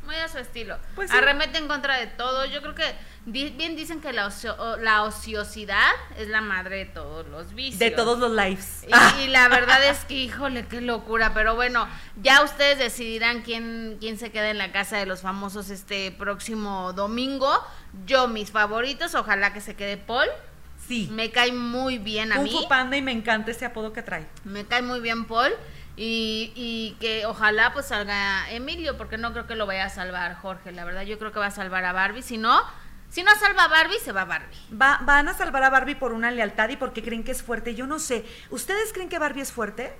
Muy a su estilo. Pues Arremete en contra de todo. Yo creo que bien dicen que la, la ociosidad es la madre de todos los vicios. De todos los lives. Y, la verdad es que, híjole, qué locura. Pero bueno, ya ustedes decidirán quién, quién se queda en la casa de los famosos este próximo domingo. Yo, mis favoritos, ojalá que se quede Paul. Sí. Me cae muy bien a Kung mí. Fu Panda y me encanta ese apodo que trae. Me cae muy bien Paul. Y, y, que ojalá pues salga Emilio, porque no creo que lo vaya a salvar Jorge, la verdad yo creo que va a salvar a Barbie, si no, si no salva a Barbie, se va a Barbie. Va, van a salvar a Barbie por una lealtad y porque creen que es fuerte, yo no sé, ¿ustedes creen que Barbie es fuerte?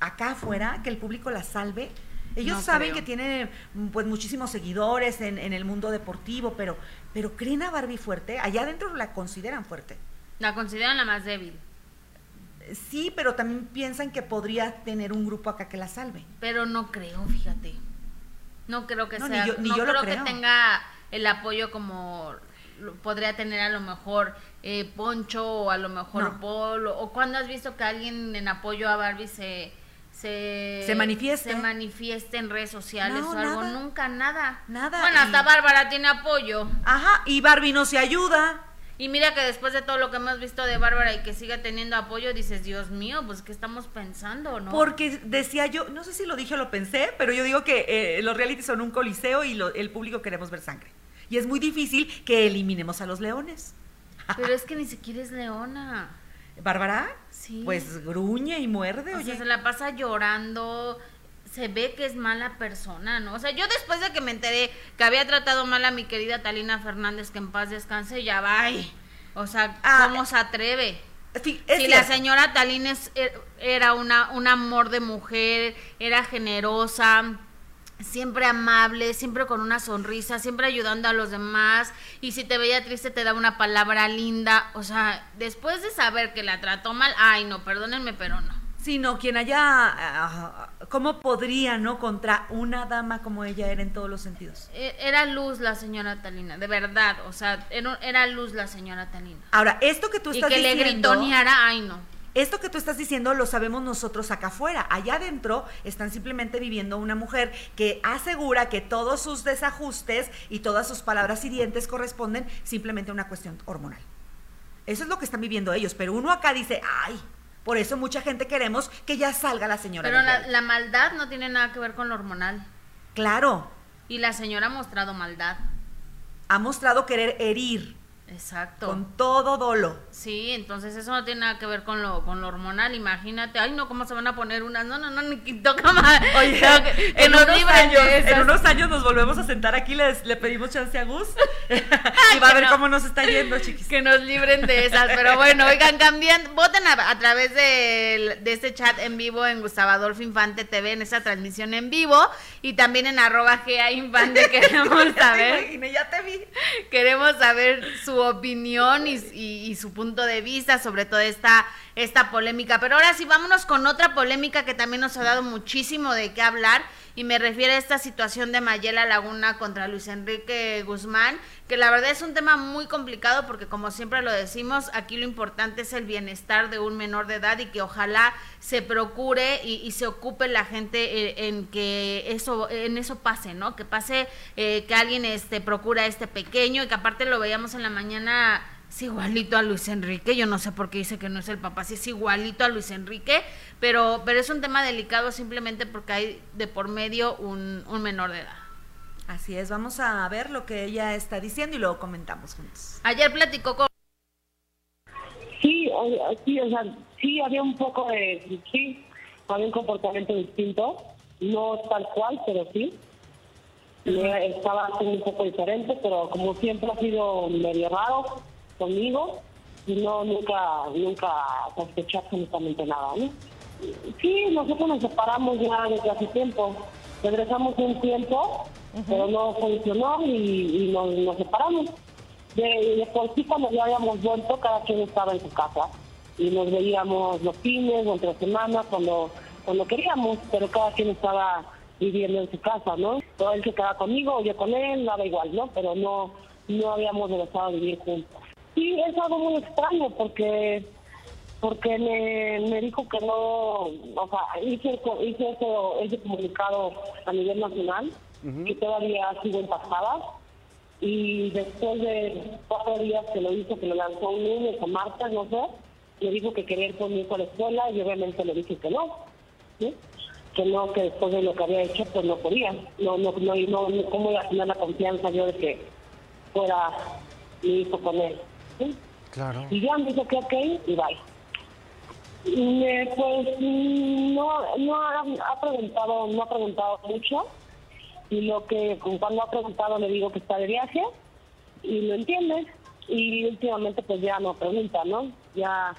Acá afuera, que el público la salve. Ellos saben que tiene pues muchísimos seguidores en, en, el mundo deportivo, pero, pero ¿creen a Barbie fuerte? Allá adentro la consideran fuerte. La consideran la más débil. Sí, pero también piensan que podría tener un grupo acá que la salve. Pero no creo, fíjate. No creo que sea. Ni yo, no creo, que tenga el apoyo como podría tener a lo mejor eh, Poncho o a lo mejor Paul. O, cuando has visto que alguien en apoyo a Barbie se. Se, se manifieste. Se manifieste en redes sociales o algo. Nunca, nada. Nada. Bueno, hasta Bárbara tiene apoyo. Ajá, y Barbie no se ayuda. Y mira que después de todo lo que hemos visto de Bárbara y que siga teniendo apoyo, dices, Dios mío, pues ¿qué estamos pensando, no? Porque decía yo, no sé si lo dije o lo pensé, pero yo digo que eh, los reality son un coliseo y el público queremos ver sangre. Y es muy difícil que eliminemos a los leones. Pero es que ni siquiera es leona. ¿Bárbara? Sí. Pues gruñe y muerde, o Sea, se la pasa llorando, se ve que es mala persona, ¿no? O sea, yo después de que me enteré que había tratado mal a mi querida Talina Fernández, que en paz descanse, ya va. O sea, ah, ¿cómo se atreve? si la señora Talina er, era una, un amor de mujer, era generosa, siempre amable, siempre con una sonrisa, siempre ayudando a los demás y si te veía triste te daba una palabra linda, o sea, después de saber que la trató mal, ay no, perdónenme, pero no. Sino quien haya, ah, ¿cómo podría, no? Contra una dama como ella era en todos los sentidos. E, era luz la señora Talina, de verdad, o sea, era luz la señora Talina. Ahora, esto que tú estás diciendo... Y que le gritoneara, ay no. Esto que tú estás diciendo lo sabemos nosotros acá afuera. Allá adentro están simplemente viviendo una mujer que asegura que todos sus desajustes y todas sus palabras hirientes corresponden simplemente a una cuestión hormonal. Eso es lo que están viviendo ellos, pero uno acá dice, ay, por eso mucha gente queremos que ya salga la señora. Pero la, maldad no tiene nada que ver con lo hormonal. Claro. Y la señora ha mostrado maldad. Ha mostrado querer herir Exacto. Con todo dolo. Sí, entonces eso no tiene nada que ver con lo, con lo hormonal, imagínate. Ay, no, ¿cómo se van a poner unas? No, no, no, ni toca más. Oye, en, unos años, en unos años nos volvemos a sentar aquí, les, le pedimos chance a Gus [laughs] [laughs] y va a ver cómo nos está yendo, chiquis. Que nos libren de esas, pero bueno, oigan, cambien, voten a, través de, de, este chat en vivo en Gustavo Adolfo Infante TV, en esa transmisión en vivo, y también en arroba GA Infante [laughs] queremos saber. ya te vi. Queremos saber su opinión y, su punto de vista sobre toda esta, esta polémica. Pero ahora sí, vámonos con otra polémica que también nos ha dado muchísimo de qué hablar y me refiero a esta situación de Mayela Laguna contra Luis Enrique Guzmán, que la verdad es un tema muy complicado porque como siempre lo decimos, aquí lo importante es el bienestar de un menor de edad y que ojalá se procure y, se ocupe la gente eh, en, que eso en eso pase, ¿no? Que pase eh, que alguien este procura a este pequeño y que aparte lo veíamos en la mañana es igualito a Luis Enrique, yo no sé por qué dice que no es el papá, sí es igualito a Luis Enrique, pero, pero es un tema delicado simplemente porque hay de por medio un, un menor de edad. Así es, vamos a ver lo que ella está diciendo y luego comentamos juntos. Ayer platicó con... Sí, sí, o sea, sí había un poco de... Sí, había un comportamiento distinto, no tal cual, pero sí. Estaba un poco diferente, pero como siempre ha sido medio raro, conmigo y no nunca nunca sospechó absolutamente nada, ¿no? Sí, nosotros nos separamos ya desde hace tiempo. Regresamos un tiempo, pero no funcionó y, nos, separamos. De, por sí, cuando ya habíamos vuelto, cada quien estaba en su casa y nos veíamos los fines o entre semanas cuando, cuando queríamos, pero cada quien estaba viviendo en su casa, ¿no? Todo él se quedaba conmigo, yo con él, nada igual, ¿no? Pero no, no habíamos regresado a vivir juntos. Sí, es algo muy extraño porque porque me, dijo que no, o sea, hice, hice ese, comunicado a nivel nacional, que todavía sigo pasada y después de cuatro días que lo hizo, que lo lanzó un lunes o martes, no sé, me dijo que quería ir conmigo a la escuela y obviamente le dije que no, que no, que después de lo que había hecho, pues no podía, no, no, no, no, cómo iba a tener la confianza yo de que fuera mi hijo con él. Claro. Y ya me dijo que ok y bye. pues no, no ha, preguntado, no ha preguntado mucho y lo que cuando ha preguntado le digo que está de viaje y lo entiende y últimamente pues ya no pregunta, ¿no? Ya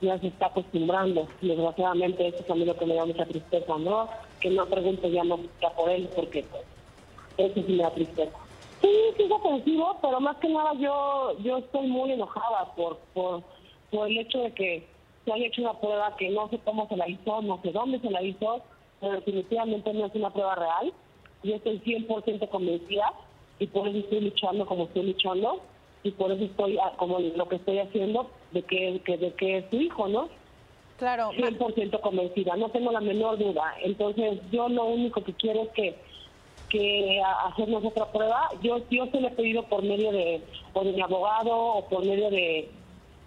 ya se está acostumbrando. Desgraciadamente eso es a mí lo que me da mucha tristeza, ¿no? Que no pregunte ya no ya por él porque pues, eso sí me da tristeza. Sí, sí es ofensivo, pero más que nada yo yo estoy muy enojada por, por, por el hecho de que se haya hecho una prueba que no sé cómo se la hizo, no sé dónde se la hizo, pero definitivamente no es una prueba real. Yo estoy 100% convencida y por eso estoy luchando como estoy luchando y por eso estoy ah, como lo que estoy haciendo de que, que de que es su hijo, ¿no? Claro. 100% convencida, no tengo la menor duda. Entonces yo lo único que quiero es que que hacernos otra prueba. Yo, yo se lo he pedido por medio de, o de mi abogado o por medio de,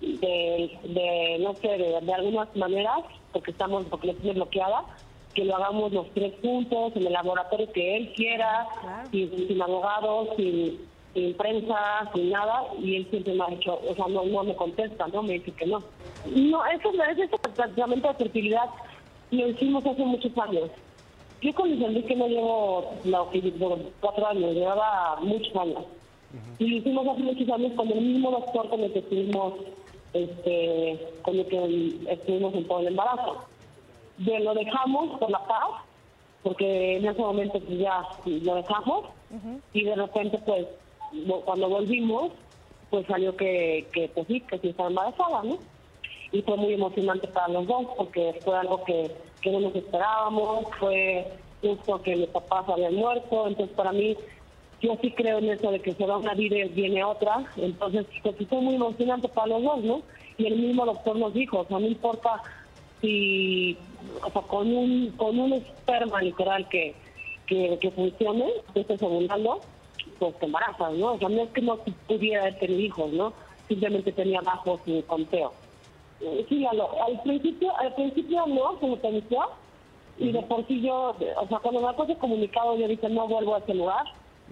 de, no sé, de, algunas maneras, porque estamos, porque le tiene bloqueada, que lo hagamos los tres juntos en el laboratorio que él quiera, sin, sin abogados, sin, sin prensa, sin nada, y él siempre me ha dicho, o sea, no, no me contesta, ¿no? Me dice que no. No, eso, ese tratamiento de fertilidad lo hicimos hace muchos años. Yo con Luis Enrique no llevo la, cuatro años, llevaba muchos años. Y lo hicimos hace muchos años con el mismo doctor con el que estuvimos, este, con el que estuvimos en todo el embarazo. De, lo dejamos por la paz, porque en ese momento pues, ya lo dejamos, y de repente pues cuando volvimos, pues salió que, que pues sí, que sí estaba embarazada, ¿no? Y fue muy emocionante para los dos porque fue algo que, que no nos esperábamos, fue justo que mis papás habían muerto, entonces para mí yo sí creo en eso de que se va una vida y viene otra, entonces fue muy emocionante para los dos, ¿no? Y el mismo doctor nos dijo, o sea, no importa si, o sea, con un, con un esperma literal que, que, funcione, que esté segundando, pues te embarazas, ¿no? O sea, no es que no pudiera tener hijos, ¿no? Simplemente tenía bajo su conteo. Sí, al, al principio, al principio no, se me pensó, y de por sí yo, o sea, cuando me puse comunicado yo dije no vuelvo a ese lugar,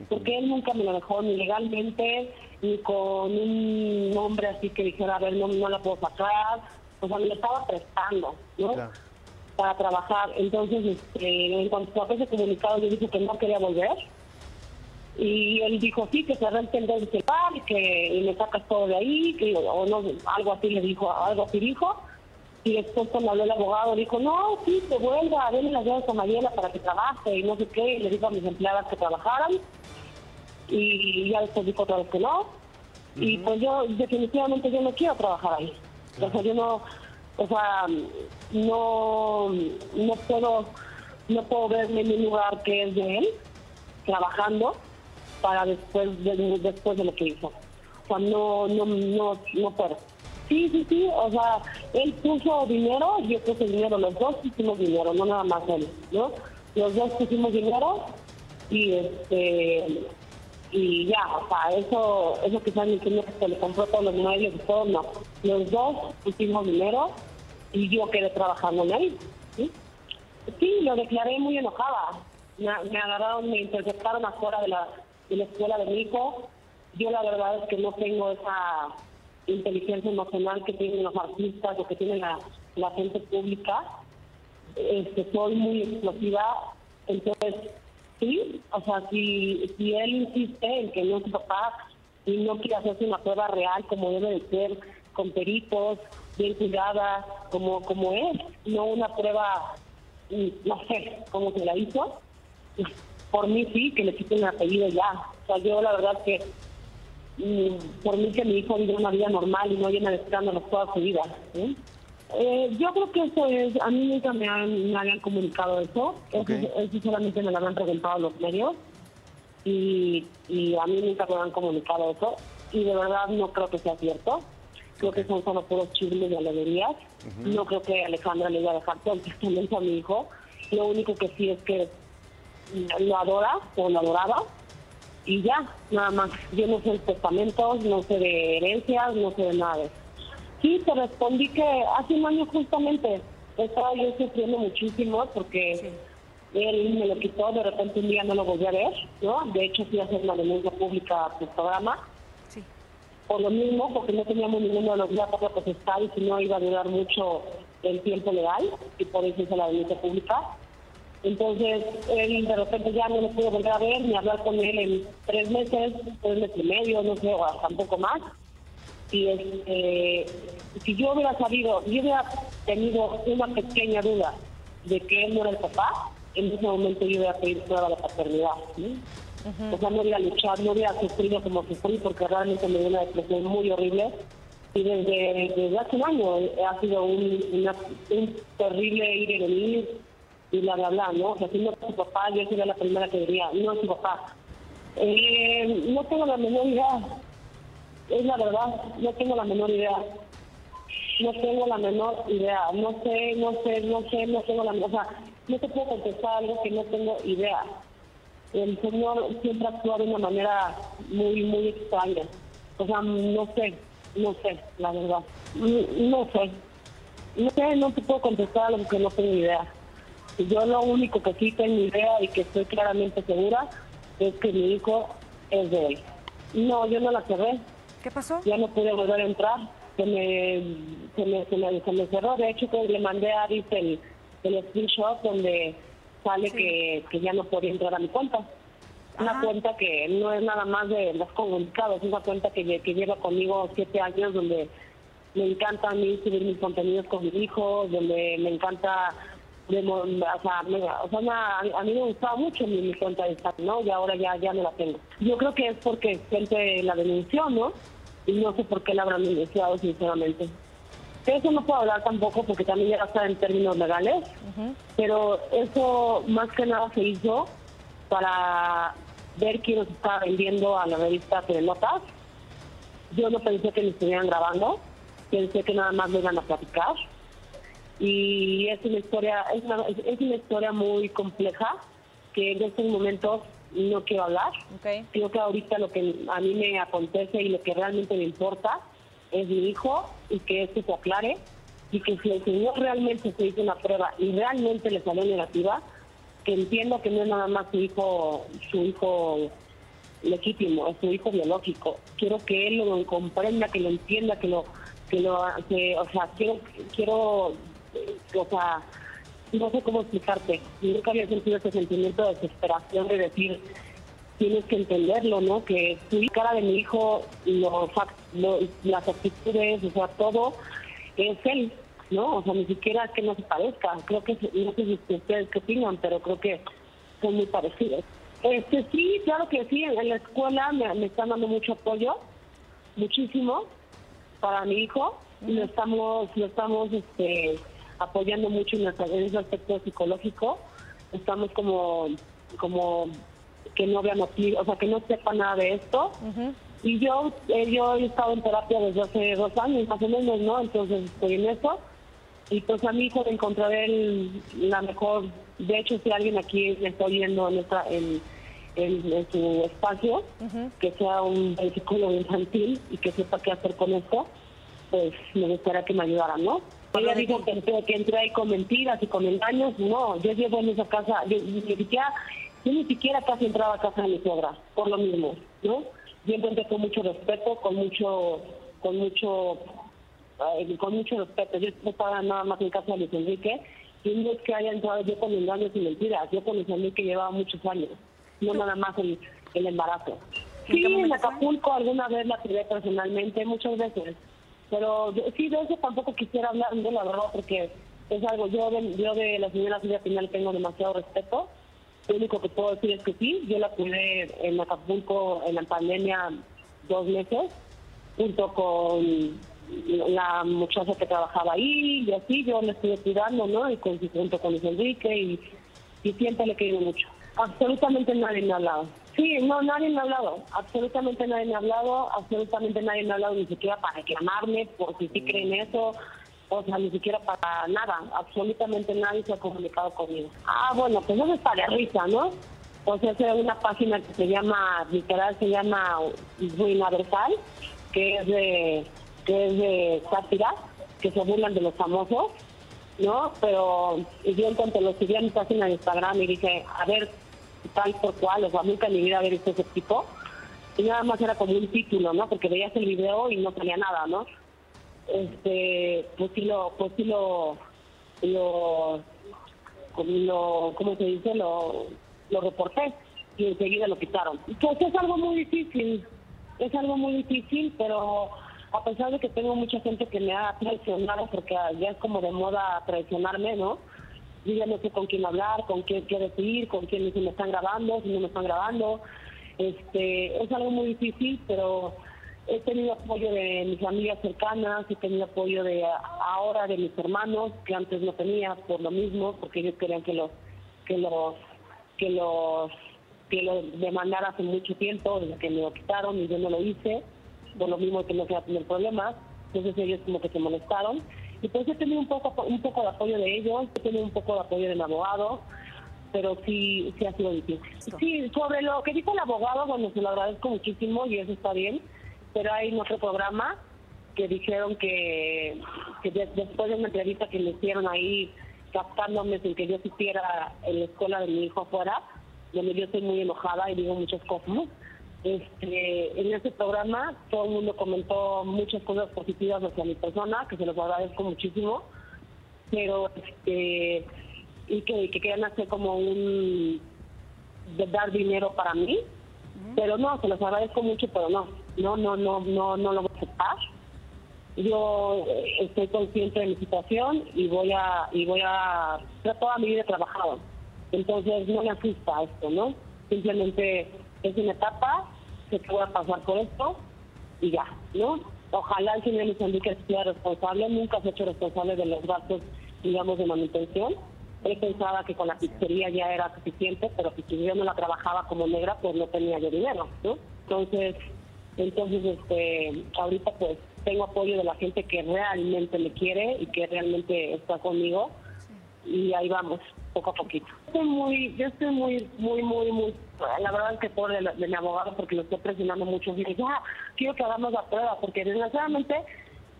porque él nunca me lo dejó ni legalmente, ni con un nombre así que dijera, a ver, no, no la puedo sacar, o sea, me lo estaba prestando, ¿no? Para trabajar. Entonces, este, en cuanto a ese comunicado, yo dije que no quería volver. Y él dijo, sí, que se rente el bar y que y me sacas todo de ahí, que, o no, algo así le dijo, algo así dijo. Y después cuando habló el abogado, dijo, no, sí, que vuelva, denle las llaves a Mariela para que trabaje y no sé qué. Y le dijo a mis empleadas que trabajaran. Y ya después dijo otra vez que no. Y pues yo, definitivamente yo no quiero trabajar ahí. O sea, yo no, o sea, no, no puedo, no puedo verme en un lugar que es de él, trabajando, para después de, después de lo que hizo. O sea, no, no, no, no puedo. Sí, sí, sí, o sea, él puso dinero, yo puse dinero, los dos pusimos dinero, no nada más él, ¿no? Los dos pusimos dinero y este y ya, o sea, eso, eso que están diciendo que se le compró todos los medios y todo, no. Los dos pusimos dinero y yo quedé trabajando en él, ¿sí? Sí, lo declaré muy enojada. Me, agarraron, me interceptaron afuera de la, de la escuela de hijo. Yo la verdad es que no tengo esa inteligencia emocional que tienen los artistas o que tiene la, gente pública. Este, soy muy explosiva, entonces sí, o sea, si, si él insiste en que no es su papá y no quiere hacerse una prueba real como debe de ser, con peritos, bien cuidada, como, como es, no una prueba, mm, no sé, como se la hizo, por mí sí, que le quiten el apellido ya. O sea, yo la verdad que por mí que mi hijo vive una vida normal y no llena de escándalos toda su vida. Eh, yo creo que eso es, a mí nunca me, han, me habían comunicado eso, eso, solamente me lo han preguntado los medios y, y a mí nunca me han comunicado eso y de verdad no creo que sea cierto. Creo que son solo puros chismes y alegrías. No creo que Alejandra le iba a dejar todo [laughs] el testamento a mi hijo. Lo único que sí es que lo adora o lo adoraba y ya, nada más. Yo no sé de testamentos, no sé de herencias, no sé de nada de eso. Sí, te respondí que hace un año justamente estaba yo sufriendo muchísimo porque él me lo quitó, de repente un día no lo volví a ver, ¿no? De hecho fui a hacer una denuncia pública a tu programa. Sí. Por lo mismo, porque no teníamos ninguno de los días para protestar y si no iba a durar mucho el tiempo legal y por eso hice la denuncia pública. Entonces, él de repente ya no lo pudo volver a ver ni hablar con él en tres meses, tres meses y medio, no sé, o hasta un poco más. Y este, si yo hubiera sabido, yo hubiera tenido una pequeña duda de que él no era el papá, en ese momento yo hubiera pedido prueba de paternidad. O sea, no hubiera luchado, no hubiera sufrido como sufrí, porque realmente me dio una depresión muy horrible. Y desde, desde hace un año ha sido un, un terrible ir y venir y bla, bla, bla, ¿no? O sea, si no su papá, yo sería la primera que diría, no es su papá. Eh, no tengo la menor idea, es la verdad, no tengo la menor idea. No tengo la menor idea, no sé, no sé, no sé, no tengo la o sea, no te puedo contestar algo que no tengo idea. El Señor siempre actúa de una manera muy, muy extraña. O sea, no sé, no sé, la verdad. No sé. No sé, no te puedo contestar algo que no tengo idea. Yo lo único que sí tengo idea y que estoy claramente segura es que mi hijo es de él. No, yo no la cerré. ¿Qué pasó? Ya no pude volver a entrar. Se me, se me, se me, cerró. De hecho, pues, le mandé a Aris el, el screenshot donde sale que, que ya no podía entrar a mi cuenta. Una cuenta que no es nada más de los comunicados, es una cuenta que, que lleva conmigo siete años donde me encanta a mí subir mis contenidos con mi hijo, donde me encanta o sea, o sea a mí me gustaba mucho mi, cuenta de Instagram, ¿no? Y ahora ya, ya no la tengo. Yo creo que es porque gente la denunció, ¿no? Y no sé por qué la habrán denunciado, sinceramente. de eso no puedo hablar tampoco porque también ya está en términos legales, pero eso más que nada se hizo para ver quién nos estaba vendiendo a la revista Telenotas. Yo no pensé que me estuvieran grabando, pensé que nada más me iban a platicar. Y es una historia, es una, es una historia muy compleja que en estos momentos no quiero hablar. Creo que ahorita lo que a mí me acontece y lo que realmente me importa es mi hijo y que esto se aclare y que si el señor realmente se hizo una prueba y realmente le salió negativa, que entienda que no es nada más su hijo, su hijo legítimo, es su hijo biológico. Quiero que él lo comprenda, que lo entienda, que lo, que lo, que, o sea, quiero, quiero, o sea, no sé cómo explicarte. Nunca había sentido ese sentimiento de desesperación de decir, tienes que entenderlo, ¿no? Que tu cara de mi hijo, lo, las actitudes, o sea, todo es él, ¿no? O sea, ni siquiera es que no se parezca. Creo que, no sé si ustedes qué opinan, pero creo que son muy parecidos. Este, sí, claro que sí, en la escuela me, me están dando mucho apoyo, muchísimo, para mi hijo. Y lo estamos, lo estamos, este apoyando mucho en, ese aspecto psicológico. Estamos como, como que no vean o sea, que no sepa nada de esto. Y yo, eh, yo he estado en terapia desde hace dos años, más o menos, ¿no? Entonces estoy en eso. Y pues a mi hijo le encontraré la mejor, de hecho, si alguien aquí me está oyendo en, esta, en, en, su espacio, que sea un psicólogo infantil y que sepa qué hacer con esto, pues me gustaría que me ayudara, ¿no? Ella dijo que entré, que entré ahí con mentiras y con engaños. No, yo llevo en esa casa, yo, ni siquiera, yo ni siquiera casi entraba a casa de mi suegra, por lo mismo, ¿no? Yo entré con mucho respeto, con mucho, con mucho, eh, con mucho respeto. Yo estaba nada más en casa de Luis Enrique y no es que haya entrado yo con engaños y mentiras. Yo con Luis Enrique llevaba muchos años, no nada más el, el embarazo. Sí, en Acapulco alguna vez la tuve personalmente, muchas veces pero sí, de eso tampoco quisiera hablar, de la verdad, porque es algo, yo de, yo de la señora Silvia Pinal tengo demasiado respeto. Lo único que puedo decir es que sí, yo la cuidé en Acapulco en la pandemia dos meses, junto con la muchacha que trabajaba ahí y así, yo la estuve cuidando, ¿no? Y con, junto con Luis Enrique y, y siempre le he querido mucho. Absolutamente nadie me ha hablado. Sí, no, nadie me ha hablado, absolutamente nadie me ha hablado, absolutamente nadie me ha hablado ni siquiera para reclamarme, por si sí creen eso, o sea, ni siquiera para nada, absolutamente nadie se ha comunicado conmigo. Ah, bueno, pues eso está de risa, ¿no? O sea, es una página que se llama, literal se llama Ruina Versal, que es de, que es de sátira, que se burlan de los famosos, ¿no? Pero yo en cuanto lo subí a mi página de Instagram y dije, a ver, tal por cual, o sea, nunca en mi vida había visto ese tipo. Y nada más era como un título, ¿no? Porque veías el video y no salía nada, ¿no? Este, pues sí lo, pues sí lo, lo, lo ¿cómo se dice? Lo, lo reporté y enseguida lo quitaron. Pues es algo muy difícil, es algo muy difícil, pero a pesar de que tengo mucha gente que me ha traicionado, porque ya es como de moda traicionarme, ¿no? Yo ya no sé con quién hablar, con quién qué decir, con quién si me están grabando, si no me están grabando. Este, es algo muy difícil, pero he tenido apoyo de mis familias cercanas, he tenido apoyo de ahora de mis hermanos, que antes no tenía por lo mismo, porque ellos querían que los que los que los que lo demandara hace mucho tiempo, desde que me lo quitaron y yo no lo hice, por lo mismo que no quería tener problemas, entonces ellos como que se molestaron y pues he tenido un poco, un poco de apoyo de ellos, he tenido un poco de apoyo del abogado, pero sí, sí ha sido difícil. Sí, sobre lo que dijo el abogado, bueno, se lo agradezco muchísimo y eso está bien, pero hay otro programa que dijeron que, que después de una entrevista que me hicieron ahí captándome sin que yo supiera en la escuela de mi hijo fuera, donde yo estoy muy enojada y digo muchas cosas, este, en ese programa todo el mundo comentó muchas cosas positivas hacia mi persona, que se los agradezco muchísimo, pero este, y que, que querían hacer como un de dar dinero para mí, pero no, se los agradezco mucho, pero no, no, no, no, no, no lo voy a aceptar. Yo eh, estoy consciente de mi situación y voy a, y voy a, toda mi vida he trabajado, entonces no me asusta esto, ¿no? Simplemente es una etapa, que voy a pasar por esto y ya, ¿no? ojalá el señor Luis Enrique sea responsable, nunca se ha hecho responsable de los gastos, digamos, de manutención. Él pensaba que con la pizzería ya era suficiente, pero si yo no la trabajaba como negra, pues no tenía yo dinero, ¿no? Entonces, entonces, este, ahorita pues tengo apoyo de la gente que realmente me quiere y que realmente está conmigo y ahí vamos, poco a poquito. Estoy muy, yo estoy muy, muy, muy, muy, la verdad es que por de, mi abogado porque lo estoy presionando mucho. Y ya, quiero que hagamos la prueba porque desgraciadamente,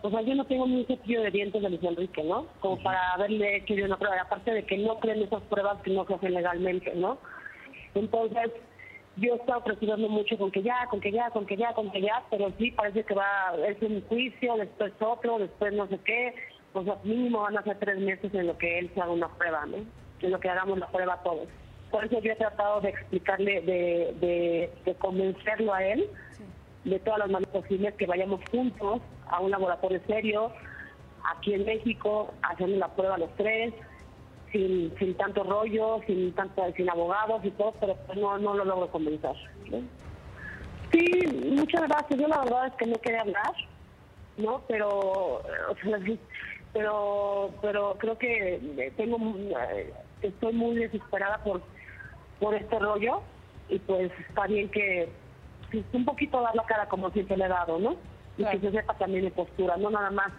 o sea, yo no tengo ni cepillo de dientes de Luis Enrique, ¿no? Como para haberle hecho una prueba, aparte de que no creen esas pruebas que no se hacen legalmente, ¿no? Entonces, yo he estado presionando mucho con que ya, con que ya, con que ya, con que ya, pero sí parece que va, es un juicio, después otro, después no sé qué, pues mínimo van a ser tres meses en lo que él se haga una prueba, ¿no? En lo que hagamos la prueba todos. Por eso yo he tratado de explicarle, de, de, convencerlo a él de todas las maneras posibles que vayamos juntos a un laboratorio serio, aquí en México, haciendo la prueba los tres, sin, sin tanto rollo, sin tanto, sin abogados y todo, pero pues no, no lo logro convencer. Sí, muchas gracias. Yo la verdad es que no quería hablar, ¿no? Pero, o sea, [laughs] pero, pero creo que tengo, estoy muy desesperada por, por este rollo y pues está bien que pues, un poquito dar la cara como siempre le he dado, ¿no? Y que se sepa también mi postura, no nada más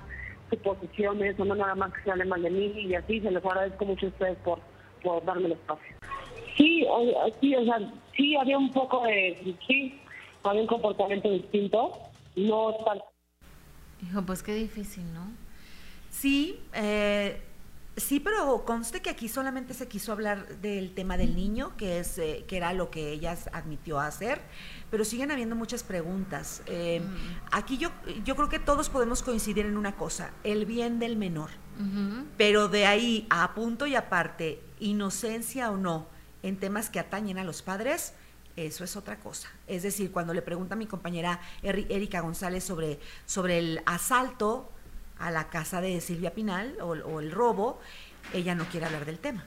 posiciones, no nada más que se hable mal de mí y así, se les agradezco mucho a ustedes por, por darme el espacio. Sí, sí, o sea, sí había un poco de, sí, había un comportamiento distinto, no tal. Hijo, pues qué difícil, ¿no? Sí, eh, Sí, pero conste que aquí solamente se quiso hablar del tema del niño, que es eh, que era lo que ella admitió hacer, pero siguen habiendo muchas preguntas. Eh, aquí yo, yo creo que todos podemos coincidir en una cosa, el bien del menor. Pero de ahí a punto y aparte, inocencia o no, en temas que atañen a los padres, eso es otra cosa. Es decir, cuando le pregunta a mi compañera Erika González sobre, sobre el asalto, a la casa de Silvia Pinal o, el robo, ella no quiere hablar del tema.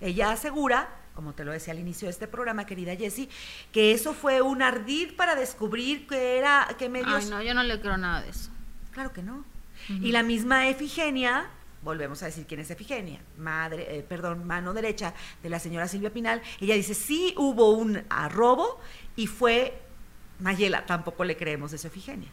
Ella asegura, como te lo decía al inicio de este programa, querida Jessie, que eso fue un ardid para descubrir que era, que medios... Ay, no, yo no le creo nada de eso. Claro que no. Y la misma Efigenia, volvemos a decir quién es Efigenia, madre, eh, perdón, mano derecha de la señora Silvia Pinal, ella dice, sí hubo un robo y fue Mayela, tampoco le creemos eso Efigenia.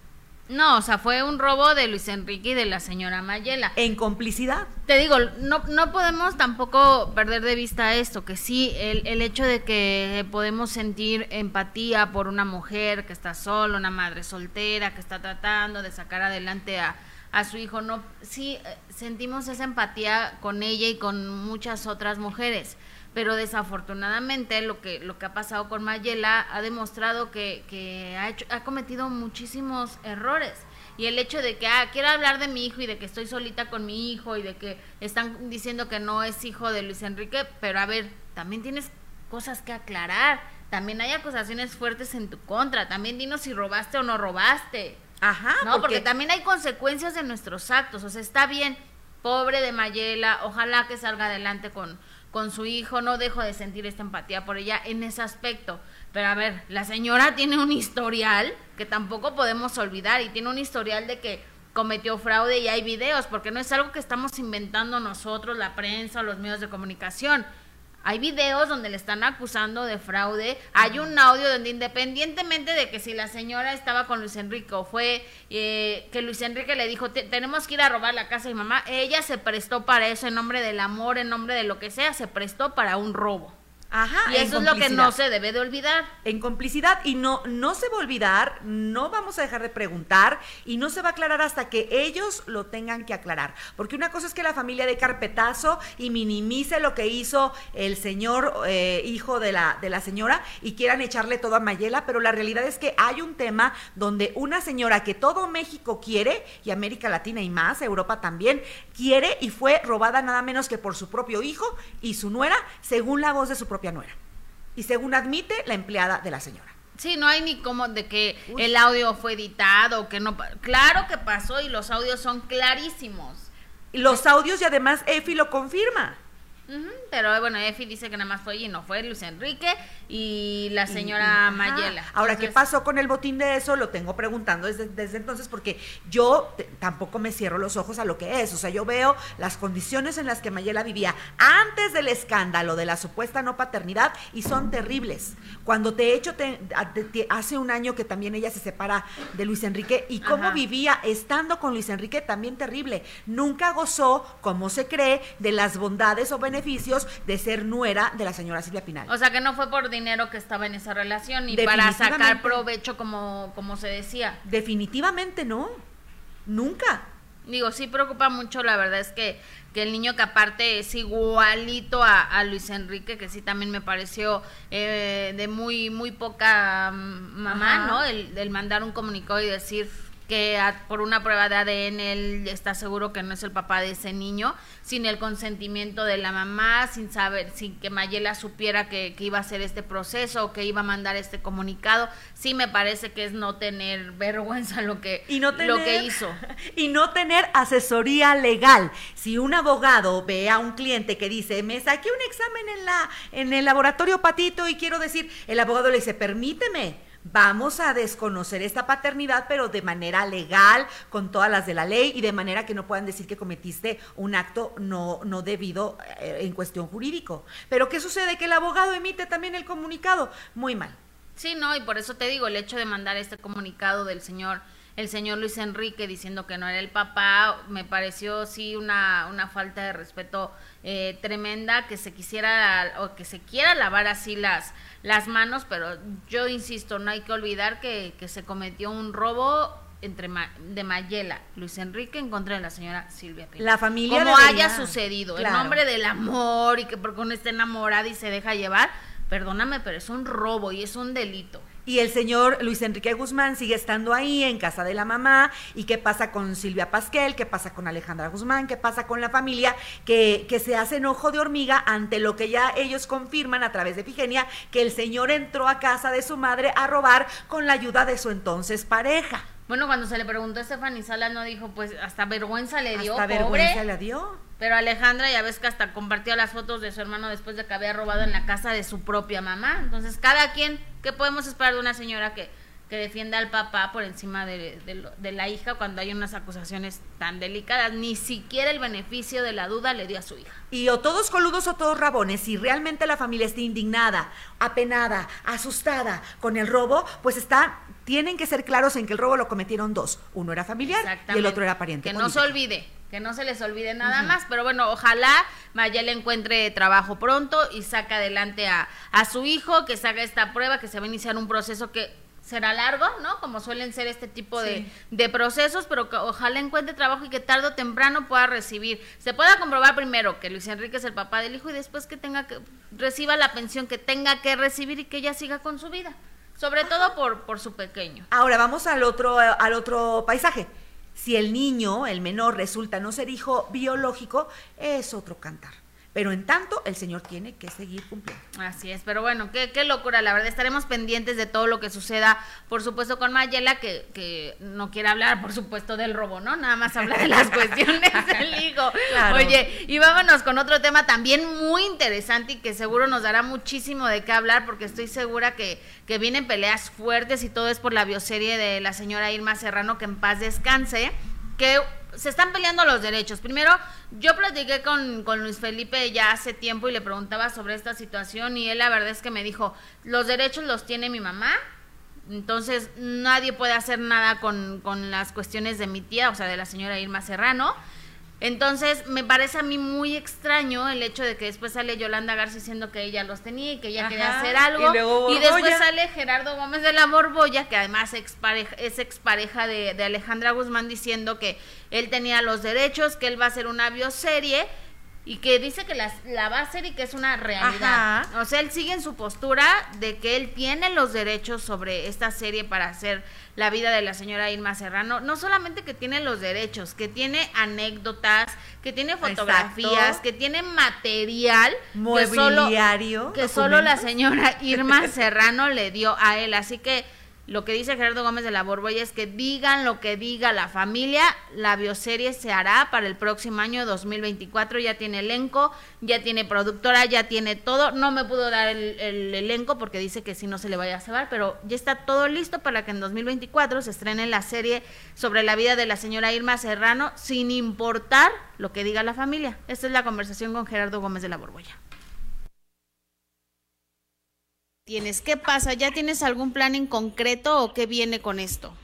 No, o sea, fue un robo de Luis Enrique y de la señora Mayela. ¿En complicidad? Te digo, no, no podemos tampoco perder de vista esto, que sí, el, el hecho de que podemos sentir empatía por una mujer que está sola, una madre soltera, que está tratando de sacar adelante a, a su hijo, no, sí, eh, sentimos esa empatía con ella y con muchas otras mujeres pero desafortunadamente lo que lo que ha pasado con Mayela ha demostrado que, que ha hecho ha cometido muchísimos errores. Y el hecho de que ah, quiero hablar de mi hijo y de que estoy solita con mi hijo y de que están diciendo que no es hijo de Luis Enrique, pero a ver, también tienes cosas que aclarar, también hay acusaciones fuertes en tu contra, también dinos si robaste o no robaste. Ajá, no, porque también hay consecuencias de nuestros actos, o sea, está bien, pobre de Mayela, ojalá que salga adelante con con su hijo, no dejo de sentir esta empatía por ella en ese aspecto. Pero a ver, la señora tiene un historial que tampoco podemos olvidar y tiene un historial de que cometió fraude y hay videos, porque no es algo que estamos inventando nosotros, la prensa o los medios de comunicación. Hay videos donde le están acusando de fraude. Hay un audio donde independientemente de que si la señora estaba con Luis Enrique o fue eh, que Luis Enrique le dijo, tenemos que ir a robar la casa de mi mamá, ella se prestó para eso en nombre del amor, en nombre de lo que sea, se prestó para un robo. Ajá, y eso es lo que no se debe de olvidar. En complicidad y no no se va a olvidar, no vamos a dejar de preguntar y no se va a aclarar hasta que ellos lo tengan que aclarar, porque una cosa es que la familia de carpetazo y minimice lo que hizo el señor eh, hijo de la de la señora y quieran echarle todo a Mayela, pero la realidad es que hay un tema donde una señora que todo México quiere y América Latina y más, Europa también quiere y fue robada nada menos que por su propio hijo y su nuera, según la voz de su propio nuera. Y según admite la empleada de la señora. Sí, no hay ni como de que el audio fue editado, que no... Claro que pasó y los audios son clarísimos. Los audios y además Efi lo confirma. Pero bueno, Efi dice que nada más fue y no fue Luis Enrique. y la señora Mayela. Ahora, ¿qué pasó con el botín de eso? Lo tengo preguntando desde, desde entonces porque yo tampoco me cierro los ojos a lo que es. O sea, yo veo las condiciones en las que Mayela vivía antes del escándalo de la supuesta no paternidad y son terribles. Cuando te he hecho hace un año que también ella se separa de Luis Enrique y cómo vivía estando con Luis Enrique también terrible. Nunca gozó, como se cree, de las bondades o beneficios de ser nuera de la señora Silvia Pinal. O sea, que no fue por dinero que estaba en esa relación y para sacar provecho como, como se decía. Definitivamente no. Nunca. Digo, sí preocupa mucho, la verdad es que, que el niño que aparte es igualito a, Luis Enrique, que sí también me pareció eh, de muy, muy poca mm, mamá, ¿no? El, el mandar un comunicado y decir que por una prueba de ADN él está seguro que no es el papá de ese niño, sin el consentimiento de la mamá, sin saber, sin que Mayela supiera que, iba a hacer este proceso o que iba a mandar este comunicado, sí me parece que es no tener [laughs] vergüenza lo que, lo que hizo. [laughs] Y no tener asesoría legal. Si un abogado ve a un cliente que dice, me saqué un examen en, la, en el laboratorio patito y quiero decir, el abogado le dice, permíteme vamos a desconocer esta paternidad, pero de manera legal, con todas las de la ley y de manera que no puedan decir que cometiste un acto no, no debido eh, en cuestión jurídico. Pero ¿qué sucede? Que el abogado emite también el comunicado. Muy mal. Sí, no, y por eso te digo, el hecho de mandar este comunicado del señor el señor Luis Enrique diciendo que no era el papá, me pareció sí una, una falta de respeto eh, tremenda que se quisiera o que se quiera lavar así las, las manos, pero yo insisto, no hay que olvidar que, que se cometió un robo entre de Mayela, Luis Enrique en contra de la señora Silvia. La familia como haya sucedido, en nombre del amor y que porque uno está enamorada y se deja llevar, perdóname, pero es un robo y es un delito. Y el señor Luis Enrique Guzmán sigue estando ahí en casa de la mamá. ¿Y qué pasa con Silvia Pasquel? ¿Qué pasa con Alejandra Guzmán? ¿Qué pasa con la familia? Que, que se hace enojo de hormiga ante lo que ya ellos confirman a través de Figenia, que el señor entró a casa de su madre a robar con la ayuda de su entonces pareja. Bueno, cuando se le preguntó a Stephanie Sala, no dijo, pues hasta vergüenza le dio. Hasta vergüenza le dio. Pero Alejandra ya ves que hasta compartió las fotos de su hermano después de que había robado en la casa de su propia mamá. Entonces, cada quien, ¿qué podemos esperar de una señora que, que defienda al papá por encima de, de, la hija cuando hay unas acusaciones tan delicadas? Ni siquiera el beneficio de la duda le dio a su hija. Y o todos coludos o todos rabones, si realmente la familia está indignada, apenada, asustada con el robo, pues está tienen que ser claros en que el robo lo cometieron dos. Uno era familiar y el otro era pariente. Que no se olvide, que no se les olvide nada más. Pero bueno, ojalá Mayel encuentre trabajo pronto y saque adelante a, a su hijo, que se haga esta prueba, que se va a iniciar un proceso que será largo, ¿no? Como suelen ser este tipo de, de, procesos, pero que ojalá encuentre trabajo y que tarde o temprano pueda recibir. Se pueda comprobar primero que Luis Enrique es el papá del hijo y después que tenga que reciba la pensión que tenga que recibir y que ella siga con su vida. Sobre todo por, por su pequeño. Ahora vamos al otro, al otro paisaje. Si el niño, el menor, resulta no ser hijo biológico, es otro cantar. Pero en tanto, el Señor tiene que seguir cumpliendo. Así es, pero bueno, qué, qué locura, la verdad. Estaremos pendientes de todo lo que suceda, por supuesto, con Mayela, que, que no quiere hablar, por supuesto, del robo, ¿no? Nada más hablar de las [laughs] cuestiones del hijo. Oye, y vámonos con otro tema también muy interesante y que seguro nos dará muchísimo de qué hablar, porque estoy segura que, que vienen peleas fuertes y todo es por la bioserie de la señora Irma Serrano, que en paz descanse, que se están peleando los derechos. Primero, yo platiqué con, con, Luis Felipe ya hace tiempo y le preguntaba sobre esta situación y él la verdad es que me dijo, los derechos los tiene mi mamá, entonces nadie puede hacer nada con, con las cuestiones de mi tía, o sea, de la señora Irma Serrano. Entonces, me parece a mí muy extraño el hecho de que después sale Yolanda Garza diciendo que ella los tenía y que ella quería hacer algo. Y, después sale Gerardo Gómez de la Borbolla, que además es expareja de, de Alejandra Guzmán, diciendo que él tenía los derechos, que él va a hacer una bioserie y que dice que la, va a hacer y que es una realidad. O sea, él sigue en su postura de que él tiene los derechos sobre esta serie para hacer la vida de la señora Irma Serrano. No solamente que tiene los derechos, que tiene anécdotas, que tiene fotografías, que tiene material mobiliario que solo, que solo la señora Irma [laughs] Serrano le dio a él. Así que lo que dice Gerardo Gómez de la Borbolla es que digan lo que diga la familia, la bioserie se hará para el próximo año 2024, ya tiene elenco, ya tiene productora, ya tiene todo, no me pudo dar el, elenco porque dice que si no se le vaya a cebar, pero ya está todo listo para que en 2024 se estrene la serie sobre la vida de la señora Irma Serrano sin importar lo que diga la familia. Esta es la conversación con Gerardo Gómez de la Borbolla tienes? ¿Qué pasa? ¿Ya tienes algún plan en concreto o qué viene con esto?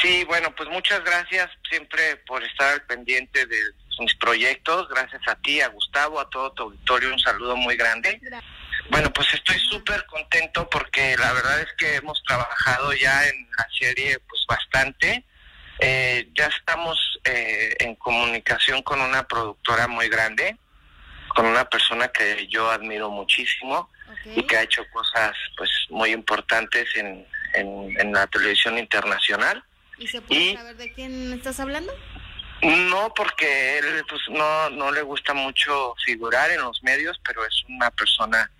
Sí, bueno, pues muchas gracias siempre por estar al pendiente de mis proyectos. Gracias a ti, a Gustavo, a todo tu auditorio. Un saludo muy grande. Bueno, pues estoy súper contento porque la verdad es que hemos trabajado ya en la serie pues bastante. Eh, ya estamos eh, en comunicación con una productora muy grande, con una persona que yo admiro muchísimo y que ha hecho cosas pues muy importantes en, en, la televisión internacional. ¿Y se puede saber de quién estás hablando? No, porque él pues no, no le gusta mucho figurar en los medios, pero es una persona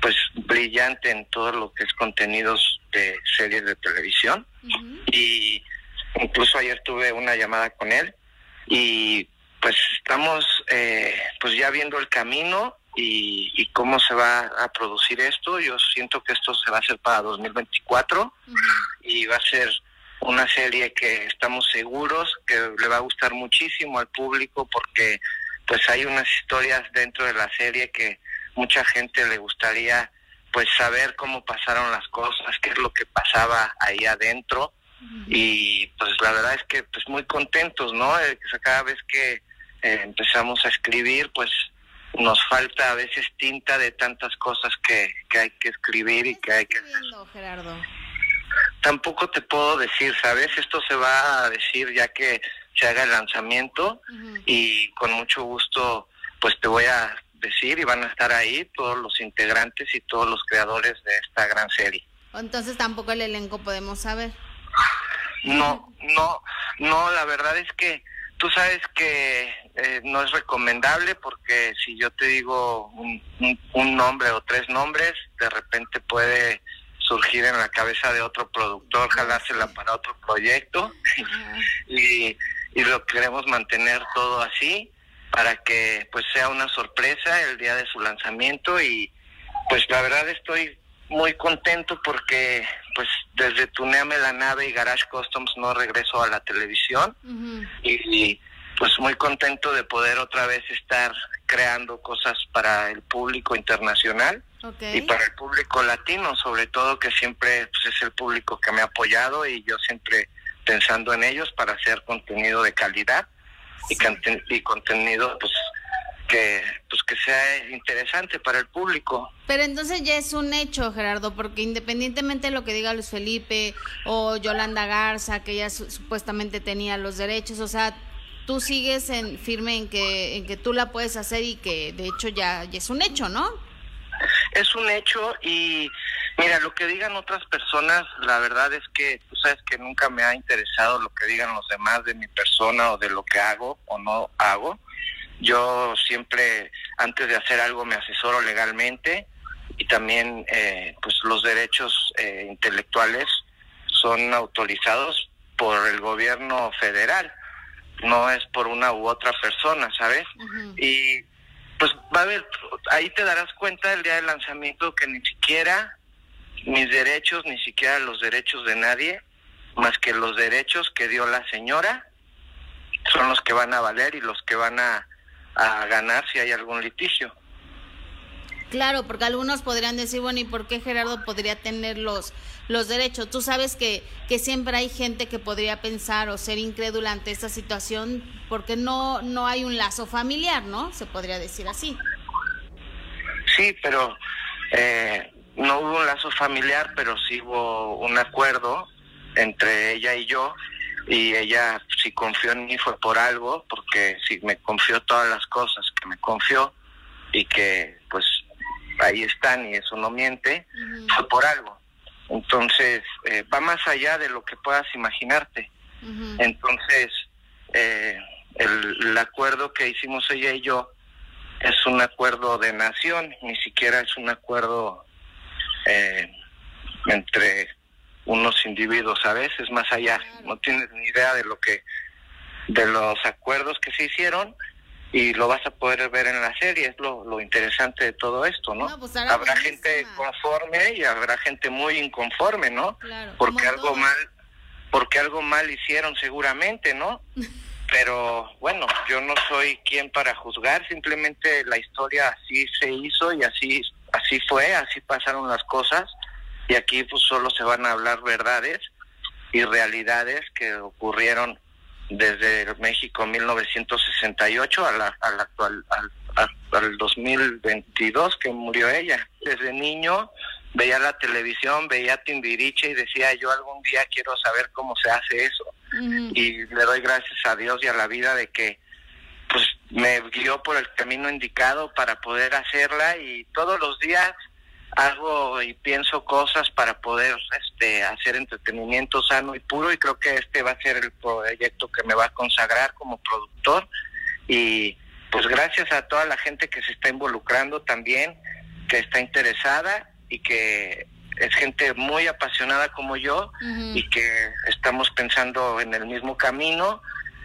pues brillante en todo lo que es contenidos de series de televisión. Y incluso ayer tuve una llamada con él y pues estamos eh, pues ya viendo el camino y, cómo se va a producir esto. Yo siento que esto se va a hacer para 2024 y va a ser una serie que estamos seguros que le va a gustar muchísimo al público porque pues hay unas historias dentro de la serie que mucha gente le gustaría pues saber cómo pasaron las cosas, qué es lo que pasaba ahí adentro y pues la verdad es que pues muy contentos, ¿no? Eh, cada vez que eh, empezamos a escribir pues nos falta a veces tinta de tantas cosas que, que hay que escribir y que hay que Gerardo? Tampoco te puedo decir, ¿sabes? Esto se va a decir ya que se haga el lanzamiento y con mucho gusto pues te voy a decir y van a estar ahí todos los integrantes y todos los creadores de esta gran serie. Entonces tampoco el elenco podemos saber. No, no, no, la verdad es que tú sabes que eh, no es recomendable porque si yo te digo un, nombre o tres nombres, de repente puede surgir en la cabeza de otro productor, jalársela para otro proyecto. [laughs] Y, y lo queremos mantener todo así para que pues sea una sorpresa el día de su lanzamiento y pues la verdad estoy muy contento porque pues desde Tuneame la nave y Garage Customs no regreso a la televisión. Y pues muy contento de poder otra vez estar creando cosas para el público internacional y para el público latino, sobre todo que siempre pues, es el público que me ha apoyado y yo siempre pensando en ellos para hacer contenido de calidad y, y contenido pues que pues que sea interesante para el público. Pero entonces ya es un hecho, Gerardo, porque independientemente de lo que diga Luis Felipe o Yolanda Garza, que ya supuestamente tenía los derechos, o sea, tú sigues en firme en que en que tú la puedes hacer y que de hecho ya, es un hecho, ¿no? Es un hecho y mira, lo que digan otras personas, la verdad es que tú sabes que nunca me ha interesado lo que digan los demás de mi persona o de lo que hago o no hago. Yo siempre, antes de hacer algo, me asesoro legalmente y también, eh, pues, los derechos eh, intelectuales son autorizados por el gobierno federal no es por una u otra persona, ¿sabes? Y pues va a haber, ahí te darás cuenta el día del lanzamiento que ni siquiera mis derechos, ni siquiera los derechos de nadie, más que los derechos que dio la señora, son los que van a valer y los que van a, a ganar si hay algún litigio. Claro, porque algunos podrían decir, bueno, ¿y por qué Gerardo podría tener los, los derechos? Tú sabes que, que siempre hay gente que podría pensar o ser incrédula ante esta situación porque no, no hay un lazo familiar, ¿no? Se podría decir así. Sí, pero eh, no hubo un lazo familiar, pero sí hubo un acuerdo entre ella y yo y ella si confió en mí fue por algo, porque si me confió todas las cosas que me confió y que pues ahí están y eso no miente, fue por algo. Entonces, eh, va más allá de lo que puedas imaginarte. Entonces, eh, el, acuerdo que hicimos ella y yo es un acuerdo de nación, ni siquiera es un acuerdo eh, entre unos individuos a veces más allá, no tienes ni idea de lo que, de los acuerdos que se hicieron y lo vas a poder ver en la serie, es lo, lo interesante de todo esto, ¿no? pues habrá gente conforme y habrá gente muy inconforme, ¿no? porque algo mal, porque algo mal hicieron seguramente, ¿no? [laughs] Pero bueno, yo no soy quien para juzgar, simplemente la historia así se hizo y así así fue, así pasaron las cosas y aquí pues solo se van a hablar verdades y realidades que ocurrieron desde México 1968 a la, al actual al, al 2022 que murió ella. Desde niño veía la televisión, veía Timbiriche y decía yo algún día quiero saber cómo se hace eso. Y le doy gracias a Dios y a la vida de que pues me guió por el camino indicado para poder hacerla y todos los días hago y pienso cosas para poder este hacer entretenimiento sano y puro y creo que este va a ser el proyecto que me va a consagrar como productor y pues gracias a toda la gente que se está involucrando también, que está interesada y que es gente muy apasionada como yo y que estamos pensando en el mismo camino.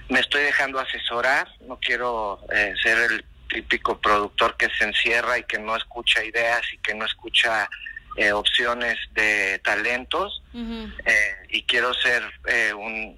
Me estoy dejando asesorar, no quiero eh, ser el típico productor que se encierra y que no escucha ideas y que no escucha eh, opciones de talentos eh, y quiero ser eh,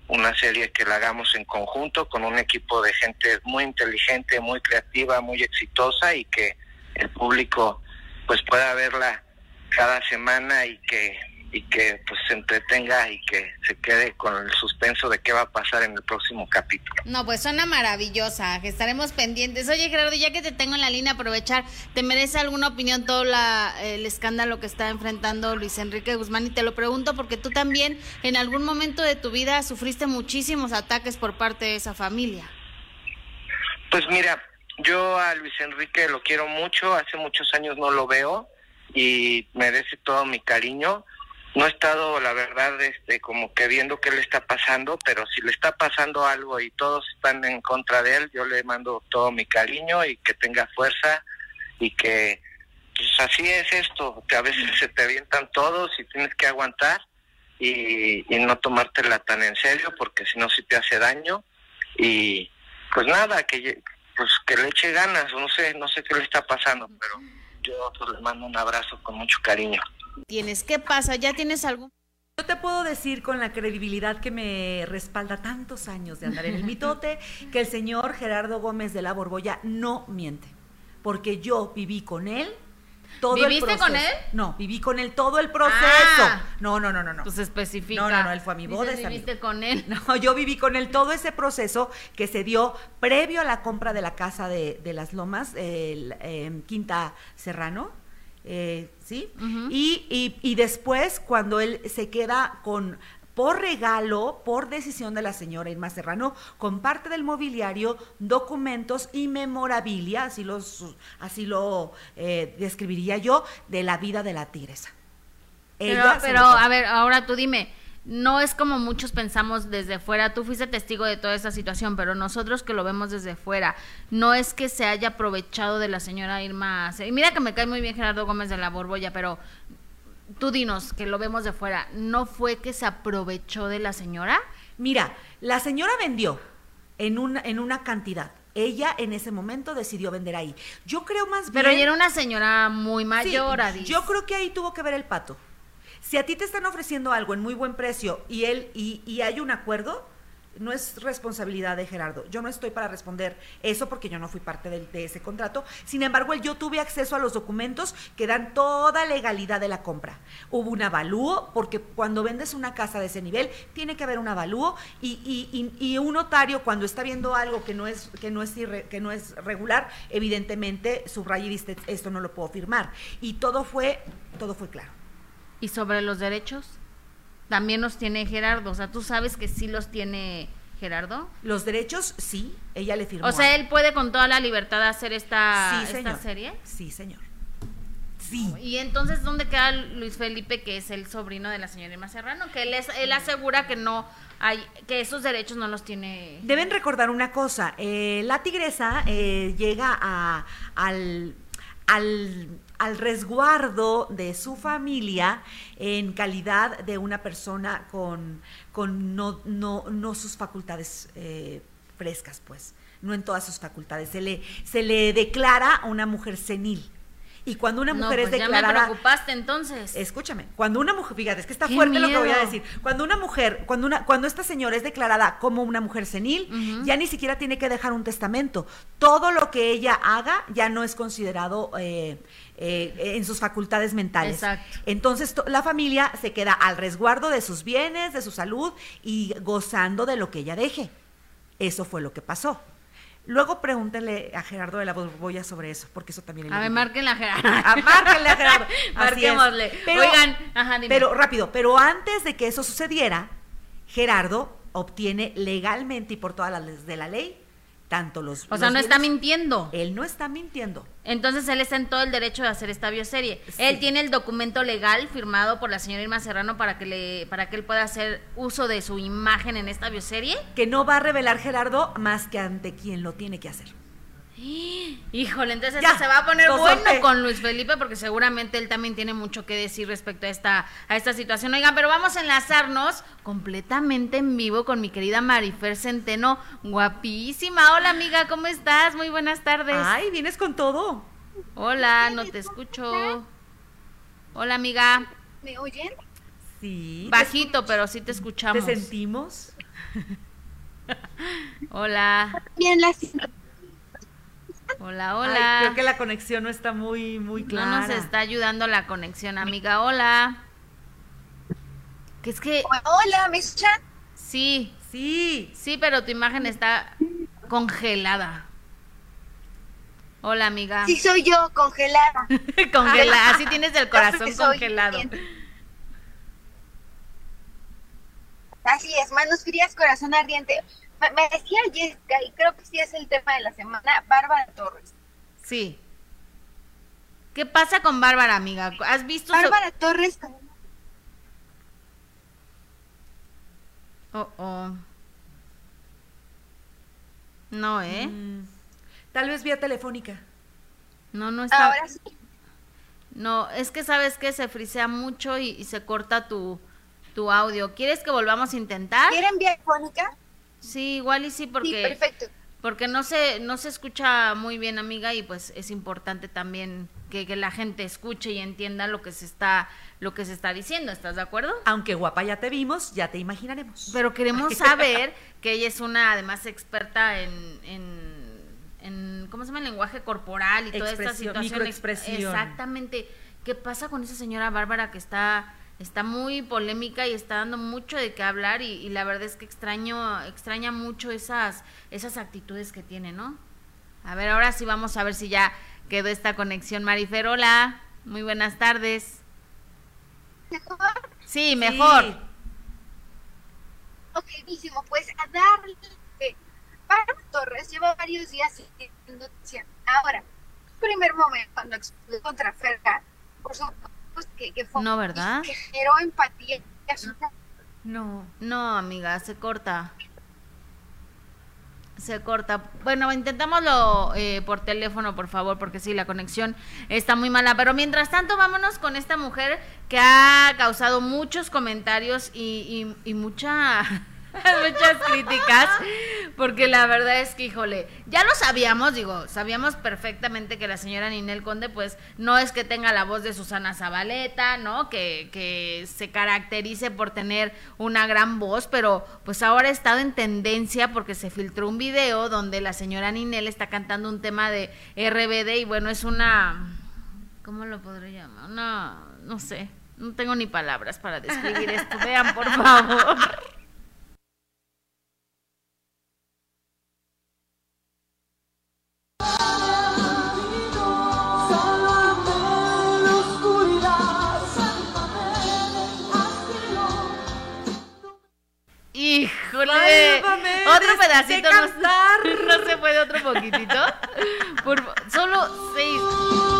una serie que la hagamos en conjunto con un equipo de gente muy inteligente, muy creativa, muy exitosa y que el público pues pueda verla cada semana y que y que pues se entretenga y que se quede con el suspenso de qué va a pasar en el próximo capítulo. No, pues suena maravillosa, que estaremos pendientes. Oye Gerardo, ya que te tengo en la línea, aprovechar, ¿te merece alguna opinión todo la, el escándalo que está enfrentando Luis Enrique Guzmán? Y te lo pregunto porque tú también en algún momento de tu vida sufriste muchísimos ataques por parte de esa familia. Pues mira, yo a Luis Enrique lo quiero mucho, hace muchos años no lo veo y merece todo mi cariño no he estado, la verdad, este, como que viendo qué le está pasando, pero si le está pasando algo y todos están en contra de él, yo le mando todo mi cariño y que tenga fuerza y que, pues así es esto, que a veces se te avientan todos y tienes que aguantar y, y no tomártela tan en serio porque si no, sí te hace daño. Y pues nada, que pues que le eche ganas, no sé, no sé qué le está pasando, pero yo pues, le mando un abrazo con mucho cariño tienes? ¿Qué pasa? ¿Ya tienes algo? Yo te puedo decir con la credibilidad que me respalda tantos años de andar en el mitote que el señor Gerardo Gómez de la Borbolla no miente, porque yo viví con él todo ¿Viviste con él? No, viví con él todo el proceso. Ah. no, no, no, no, no. Pues especifica. No, no, no, él fue a mi boda. ¿Viviste con él? [laughs] No, yo viví con él todo ese proceso que se dio previo a la compra de la casa de, Las Lomas, el, Quinta Serrano eh, ¿sí? y, y, después, cuando él se queda con por regalo, por decisión de la señora Irma Serrano, con parte del mobiliario, documentos y memorabilia, así, los, así lo eh, describiría yo, de la vida de la tigresa. Pero, pero a ver, ahora tú dime, no es como muchos pensamos desde fuera. Tú fuiste testigo de toda esta situación, pero nosotros que lo vemos desde fuera, no es que se haya aprovechado de la señora Irma. Y mira que me cae muy bien Gerardo Gómez de la Borbolla, pero tú dinos que lo vemos de fuera, ¿no fue que se aprovechó de la señora? Mira, la señora vendió en una, en una cantidad. Ella en ese momento decidió vender ahí. Yo creo más bien. Pero ella era una señora muy mayor, sí, Yo creo que ahí tuvo que ver el pato. Si a ti te están ofreciendo algo en muy buen precio y él y, hay un acuerdo, no es responsabilidad de Gerardo. Yo no estoy para responder eso porque yo no fui parte de, ese contrato. Sin embargo, yo tuve acceso a los documentos que dan toda legalidad de la compra. Hubo un avalúo, porque cuando vendes una casa de ese nivel, tiene que haber un avalúo y, un notario cuando está viendo algo que no es, que no es, que no es regular, evidentemente subraya y dice, esto no lo puedo firmar. Y todo fue, todo fue claro. ¿Y sobre los derechos? También los tiene Gerardo. O sea, ¿tú sabes que sí los tiene Gerardo? Los derechos, sí. Ella le firmó. O sea, él puede con toda la libertad hacer esta, esta serie. Sí, señor. Sí. Y entonces, ¿dónde queda Luis Felipe, que es el sobrino de la señora Irma Serrano? Que él, es, él asegura que no hay, que esos derechos no los tiene. Deben recordar una cosa, eh, la tigresa eh, llega a, al al, al resguardo de su familia en calidad de una persona con, con no, no, no sus facultades eh, frescas, pues, no en todas sus facultades. Se le, se le declara una mujer senil. Y cuando una mujer es declarada. Pues ya me preocupaste entonces. Escúchame, cuando una mujer, fíjate, es que está fuerte lo que voy a decir. Cuando una mujer, cuando una, cuando esta señora es declarada como una mujer senil, ya ni siquiera tiene que dejar un testamento. Todo lo que ella haga ya no es considerado eh, eh, en sus facultades mentales. Exacto. Entonces la familia se queda al resguardo de sus bienes, de su salud y gozando de lo que ella deje. Eso fue lo que pasó. Luego pregúntenle a Gerardo de la Borbolla sobre eso, porque eso también. A ver, márquenle a Gerardo. A, márquenle a Gerardo. [laughs] Marquémosle. Pero, Oigan, ajá, dime. Pero rápido, pero antes de que eso sucediera, Gerardo obtiene legalmente y por todas las de la ley tanto los... O sea, no está mintiendo. Él no está mintiendo. Entonces él está en todo el derecho de hacer esta bioserie. Él tiene el documento legal firmado por la señora Irma Serrano para que le para que él pueda hacer uso de su imagen en esta bioserie. Que no va a revelar Gerardo más que ante quien lo tiene que hacer. Híjole, entonces se va a poner bueno con Luis Felipe porque seguramente él también tiene mucho que decir respecto a esta, a esta situación. Oigan, pero vamos a enlazarnos completamente en vivo con mi querida Marifer Centeno, guapísima. Hola amiga, ¿cómo estás? Muy buenas tardes. Ay, vienes con todo. Hola, no te escucho. Hola amiga. ¿Me oyen? Sí. Bajito, pero sí te escuchamos. ¿Te sentimos? [laughs] Hola. Bien, la Hola, hola. creo que la conexión no está muy, muy clara. No nos está ayudando la conexión, amiga. Hola. Que es que. Hola, ¿me escuchan? Sí. Sí. Sí, pero tu imagen está congelada. Hola, amiga. Sí, soy yo, congelada. [laughs] congelada. Así tienes el corazón congelado. Así es, manos frías, corazón ardiente me decía Jessica, y creo que sí es el tema de la semana, Bárbara Torres. Sí. ¿Qué pasa con Bárbara, amiga? ¿Has visto? Bárbara Torres. Oh, oh. No, ¿eh? Mm. tal vez vía telefónica. No, no está. Ahora sí. No, es que sabes que se frisea mucho y, y, se corta tu, tu audio. ¿Quieres que volvamos a intentar? ¿Quieren vía telefónica? Sí, igual y sí, porque, perfecto. porque no se, no se escucha muy bien, amiga, y pues es importante también que, la gente escuche y entienda lo que se está, lo que se está diciendo, ¿estás de acuerdo? Aunque guapa ya te vimos, ya te imaginaremos. Pero queremos [laughs] saber que ella es una, además, experta en, en, ¿cómo se llama? El lenguaje corporal y toda esta situación. Microexpresión. Exactamente. ¿Qué pasa con esa señora Bárbara que está está muy polémica y está dando mucho de qué hablar y, la verdad es que extraño, extraña mucho esas, esas actitudes que tiene, ¿no? A ver, ahora sí vamos a ver si ya quedó esta conexión. Marifer, hola, muy buenas tardes. ¿Mejor? Sí, mejor. Ok, pues a darle. Para Torres lleva varios días sin Ahora, primer momento cuando explotó contra Ferga, por supuesto que, fue no, ¿verdad? Que generó empatía. No, no, amiga, se corta. Se corta. Bueno, intentámoslo eh, por teléfono, por favor, porque sí, la conexión está muy mala. Pero mientras tanto, vámonos con esta mujer que ha causado muchos comentarios y, y mucha [laughs] muchas críticas, porque la verdad es que, híjole, ya lo sabíamos, digo, sabíamos perfectamente que la señora Ninel Conde, pues, no es que tenga la voz de Susana Zabaleta, ¿no? Que, que se caracterice por tener una gran voz, pero pues ahora ha estado en tendencia porque se filtró un video donde la señora Ninel está cantando un tema de RBD y bueno, es una... ¿Cómo lo podría llamar? Una... no sé. No tengo ni palabras para describir esto. Vean, por favor. [laughs] Híjole. otro pedacito. No, [laughs] no, se puede otro poquitito. Por, solo seis.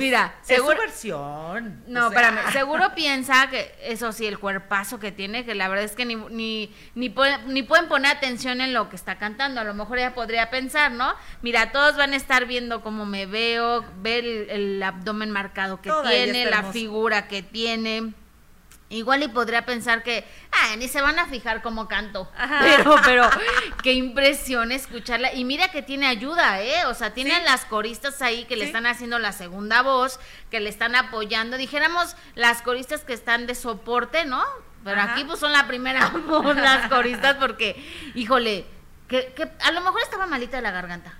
Pues Mira, seguro, versión. No, espérame, seguro piensa que eso sí, el cuerpazo que tiene, que la verdad es que ni, ni, ni, ni pueden poner atención en lo que está cantando. A lo mejor ella podría pensar, ¿no? Mira, todos van a estar viendo cómo me veo, ver el, abdomen marcado que tiene, la figura que tiene. Igual y podría pensar que, ah, ni se van a fijar cómo canto. [laughs] Pero, pero, [laughs] qué impresión escucharla. Y mira que tiene ayuda, ¿eh? O sea, tienen las coristas ahí que le están haciendo la segunda voz, que le están apoyando. Dijéramos las coristas que están de soporte, ¿no? Pero aquí pues son la primera voz, las coristas, porque, híjole, que, que a lo mejor estaba malita de la garganta.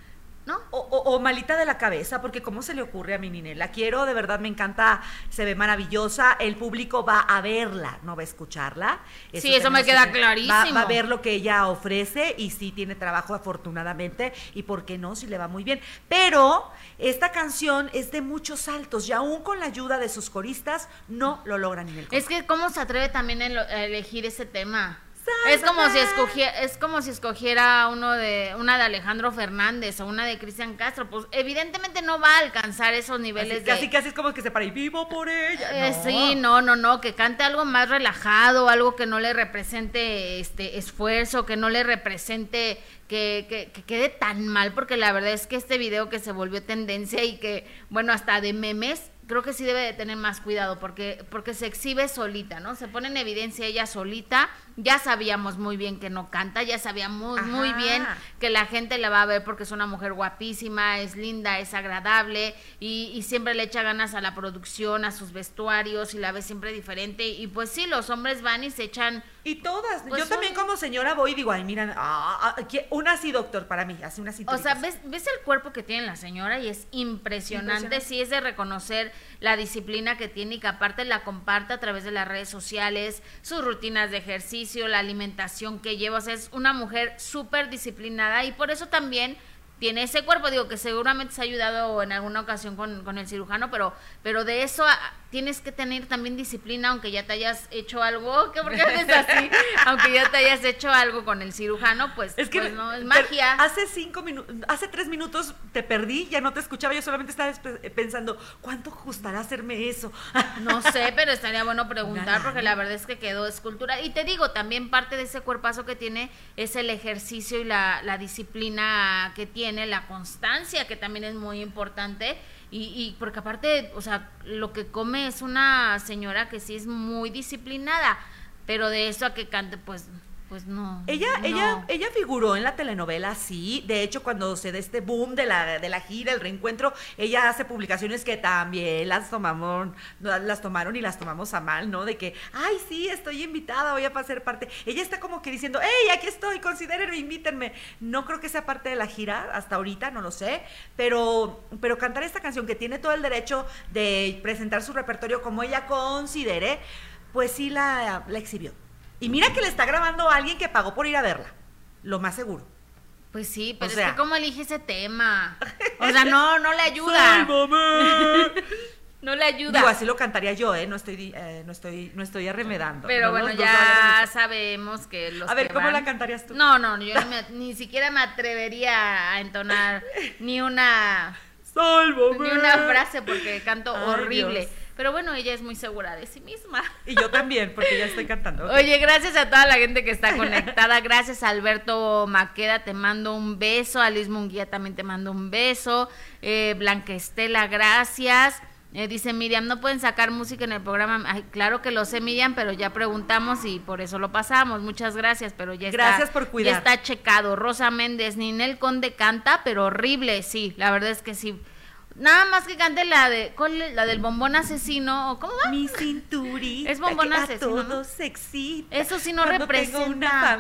O, malita de la cabeza, porque ¿cómo se le ocurre a mi Ninel? La quiero, de verdad me encanta, se ve maravillosa. El público va a verla, no va a escucharla. sí, eso me queda clarísimo. Va, a ver lo que ella ofrece y sí tiene trabajo afortunadamente y por qué no, si le va muy bien. Pero esta canción es de muchos saltos y aún con la ayuda de sus coristas no lo logran en el Es que cómo se atreve también a elegir ese tema. Es como si escogiera, es como si escogiera uno de una de Alejandro Fernández o una de Cristian Castro, pues evidentemente no va a alcanzar esos niveles casi, de casi es como que se para y vivo por ella. Eh, sí, no, no, no, que cante algo más relajado, algo que no le represente este esfuerzo, que no le represente que, que, que, quede tan mal, porque la verdad es que este video que se volvió tendencia y que, bueno, hasta de memes, creo que sí debe de tener más cuidado porque, porque se exhibe solita, ¿no? Se pone en evidencia ella solita. Ya sabíamos muy bien que no canta, ya sabíamos muy bien que la gente la va a ver porque es una mujer guapísima, es linda, es agradable y, y siempre le echa ganas a la producción, a sus vestuarios y la ve siempre diferente. Y pues sí, los hombres van y se echan y todas. Pues yo también como señora voy y digo, ay, miran, ah, ah, una sí, doctor, para mí, así una sí. O sea, ¿ves, ves el cuerpo que tiene la señora y es impresionante. Sí es de reconocer la disciplina que tiene y que aparte la comparte a través de las redes sociales, sus rutinas de ejercicio, la alimentación que lleva. O sea, es una mujer súper disciplinada y por eso también tiene ese cuerpo, digo que seguramente se ha ayudado en alguna ocasión con, con el cirujano, pero, pero de eso tienes que tener también disciplina, aunque ya te hayas hecho algo, ¿qué por qué haces así? [laughs] aunque ya te hayas hecho algo con el cirujano, pues, es que, pues no, es magia. Hace cinco minutos, hace tres minutos te perdí, ya no te escuchaba, yo solamente estaba pensando, ¿cuánto costará hacerme eso? [laughs] no sé, pero estaría bueno preguntar, porque la verdad es que quedó escultura. Y te digo, también parte de ese cuerpazo que tiene es el ejercicio y la, la disciplina que tiene, la constancia, que también es muy importante y, y porque aparte, o sea, lo que come es una señora que sí es muy disciplinada, pero de eso a que cante, pues pues no. Ella, ella, ella figuró en la telenovela, sí. De hecho, cuando se da este boom de la, de la gira, el reencuentro, ella hace publicaciones que también las tomamos, las tomaron y las tomamos a mal, ¿no? De que, ay, sí, estoy invitada, voy a pasar parte. Ella está como que diciendo, hey, aquí estoy, considérenme, invítenme. No creo que sea parte de la gira hasta ahorita, no lo sé. Pero, pero cantar esta canción que tiene todo el derecho de presentar su repertorio como ella considere, pues sí la, la exhibió. Y mira que le está grabando a alguien que pagó por ir a verla. Lo más seguro. Pues sí, pero es que cómo elige ese tema. [laughs] O sea, no, no le ayuda. [laughs] no le ayuda. Digo, así lo cantaría yo, ¿eh? No estoy, eh, no estoy, no estoy arremedando. Pero bueno, ya sabemos que los A ver, ¿cómo la cantarías tú? No, no, yo ni, siquiera me atrevería a entonar ni una... [laughs] Sálvame. Ni una frase porque canto horrible. Pero bueno, ella es muy segura de sí misma. [laughs] Y yo también, porque ya estoy cantando. Oye, gracias a toda la gente que está [laughs] conectada. Gracias a Alberto Maqueda, te mando un beso. A Luis Munguía también te mando un beso. Eh, Blanca Estela, gracias. Eh, dice Miriam, no pueden sacar música en el programa. claro que lo sé, Miriam, pero ya preguntamos y por eso lo pasamos. Muchas gracias, pero ya está. Gracias por cuidar. Ya está checado. Rosa Méndez, Ninel Conde canta, pero horrible, sí. La verdad es que sí. Nada más que cante la de la del bombón asesino, ¿cómo va? Mi cinturita. Es bombón asesino. Todo sexy. Eso sí no representa.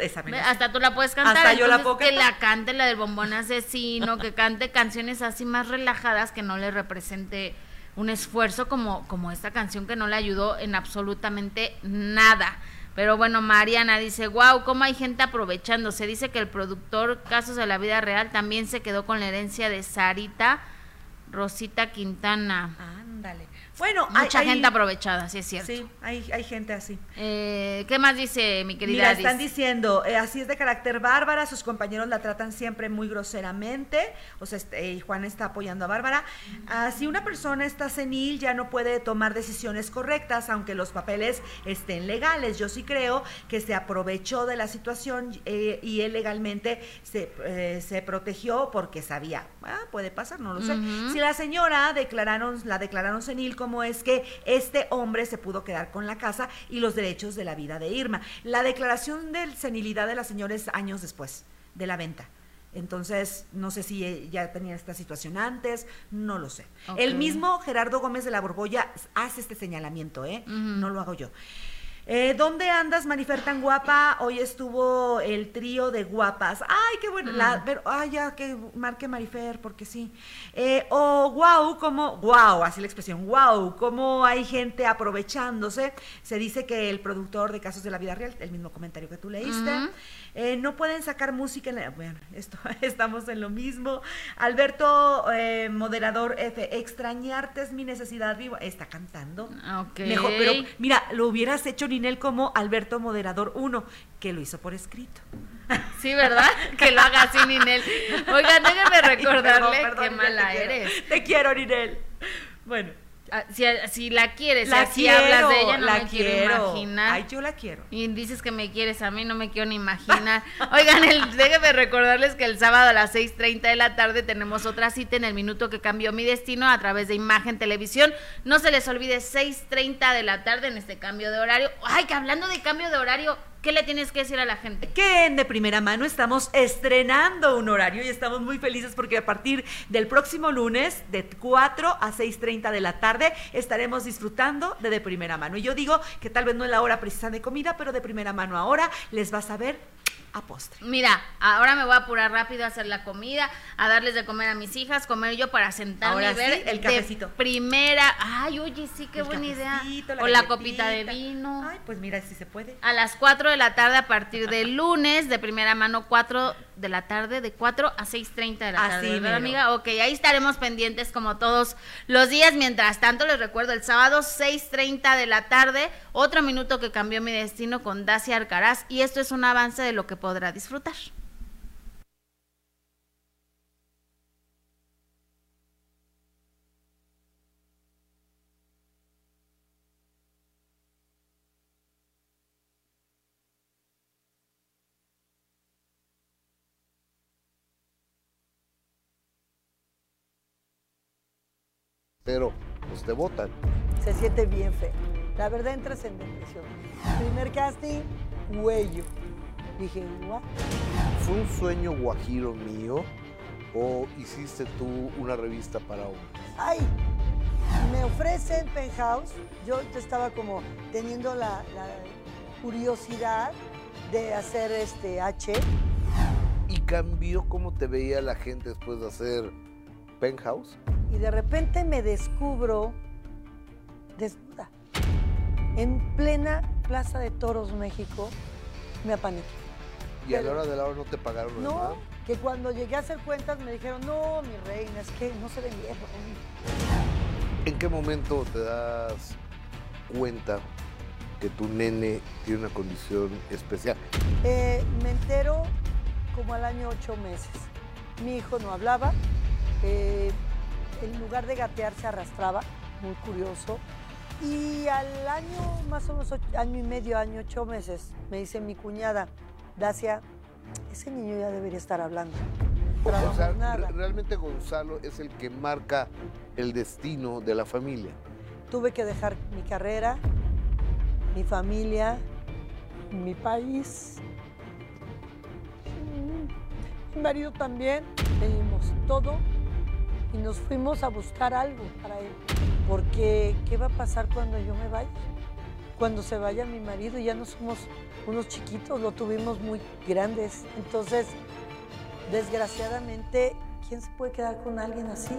Esa Hasta tú la puedes cantar. Hasta yo la puedo Que la cante la del bombón asesino, que cante canciones así más relajadas que no le represente un esfuerzo como, como esta canción que no le ayudó en absolutamente nada. Pero bueno, Mariana dice, wow, cómo hay gente aprovechándose. Dice que el productor Casos de la Vida Real también se quedó con la herencia de Sarita Rosita Quintana. Ándale. Bueno, mucha gente aprovechada, sí es cierto. Sí, hay, hay gente así. Eh, ¿Qué más dice mi querida? Mira, están diciendo, eh, así es de carácter bárbara, sus compañeros la tratan siempre muy groseramente, o sea, este, Juan está apoyando a Bárbara. Ah, si una persona está senil, ya no puede tomar decisiones correctas, aunque los papeles estén legales. Yo sí creo que se aprovechó de la situación eh, y él legalmente se, se protegió porque sabía, ah, puede pasar, no lo sé. Si la señora declararon, la declararon senil como cómo es que este hombre se pudo quedar con la casa y los derechos de la vida de Irma. La declaración de senilidad de la señora es años después de la venta. Entonces, no sé si ya tenía esta situación antes, no lo sé. El mismo Gerardo Gómez de la Borbolla hace este señalamiento, ¿eh? No lo hago yo. Eh, ¿Dónde andas, Marifer tan guapa? Hoy estuvo el trío de guapas. Ay, qué bueno. La, pero, ay, ya que marque Marifer, porque sí. Eh, o oh, wow, como, wow, así la expresión, wow, cómo hay gente aprovechándose. Se dice que el productor de Casos de la Vida Real, el mismo comentario que tú leíste, eh, no pueden sacar música en la, bueno, esto, [laughs] estamos en lo mismo. Alberto, eh, moderador F, extrañarte es mi necesidad viva. Está cantando. Ok. Mejor, pero mira, lo hubieras hecho ni él como Alberto Moderador 1, que lo hizo por escrito. Sí, ¿verdad? [laughs] Que lo haga así, Ninel. Oigan, déjenme recordarle qué mala eres. Te quiero, Ninel. Bueno. Si, si, la quieres, la si hablas de ella, no la me quiero imaginar. Ay, yo la quiero. Y dices que me quieres a mí, no me quiero ni imaginar. [laughs] Oigan, el, déjenme recordarles que el sábado a las 6.30 de la tarde tenemos otra cita en el minuto que cambió mi destino a través de Imagen Televisión. No se les olvide, 6.30 de la tarde en este cambio de horario. Ay, que hablando de cambio de horario, ¿Qué le tienes que decir a la gente? Que en de primera mano estamos estrenando un horario y estamos muy felices porque a partir del próximo lunes de 4 a 6.30 de la tarde estaremos disfrutando de de primera mano. Y yo digo que tal vez no es la hora precisa de comida, pero de primera mano ahora les vas a ver a postre. Mira, ahora me voy a apurar rápido a hacer la comida, a darles de comer a mis hijas, comer yo para sentarme y ver el cafecito. primera, ay, oye, sí, qué buena idea. o la copita de vino. Ay, pues mira, si se puede. A las 4 de la tarde a partir del lunes, de primera mano, 4 de la tarde, de 4 a 6.30 de la tarde, ¿verdad, amiga? Ok, ahí estaremos pendientes como todos los días. Mientras tanto, les recuerdo, el sábado 6.30 de la tarde, otro minuto que cambió mi destino con Dacia Alcaraz. Y esto es un avance de lo que podrá disfrutar. Pues te votan. Se siente bien feo. La verdad entras en depresión. Primer casting, huello. Dije, ¿what? ¿Fue un sueño guajiro mío o hiciste tú una revista para hombres? Ay, me ofrecen Penthouse. Yo estaba como teniendo la, la curiosidad de hacer este H. ¿Y cambió cómo te veía la gente después de hacer Penthouse? y de repente me descubro desnuda. En plena Plaza de Toros, México, me apaniqué. ¿Y a la hora de la hora no te pagaron no, nada? que cuando llegué a hacer cuentas me dijeron, no, mi reina, es que no se ven bien. ¿En qué momento te das cuenta que tu nene tiene una condición especial? Eh, me entero como al año ocho meses. Mi hijo no hablaba, eh, en lugar de gatear se arrastraba, muy curioso. Y al año, más o menos año y medio, año, ocho meses, me dice mi cuñada, Dacia, ese niño ya debería estar hablando. O sea, realmente Gonzalo es el que marca el destino de la familia. Tuve que dejar mi carrera, mi familia, mi país. Mi marido también. Pedimos todo y nos fuimos a buscar algo para él. Porque, ¿qué va a pasar cuando yo me vaya? Cuando se vaya mi marido, ya no somos unos chiquitos, lo tuvimos muy grandes. Entonces, desgraciadamente, ¿quién se puede quedar con alguien así?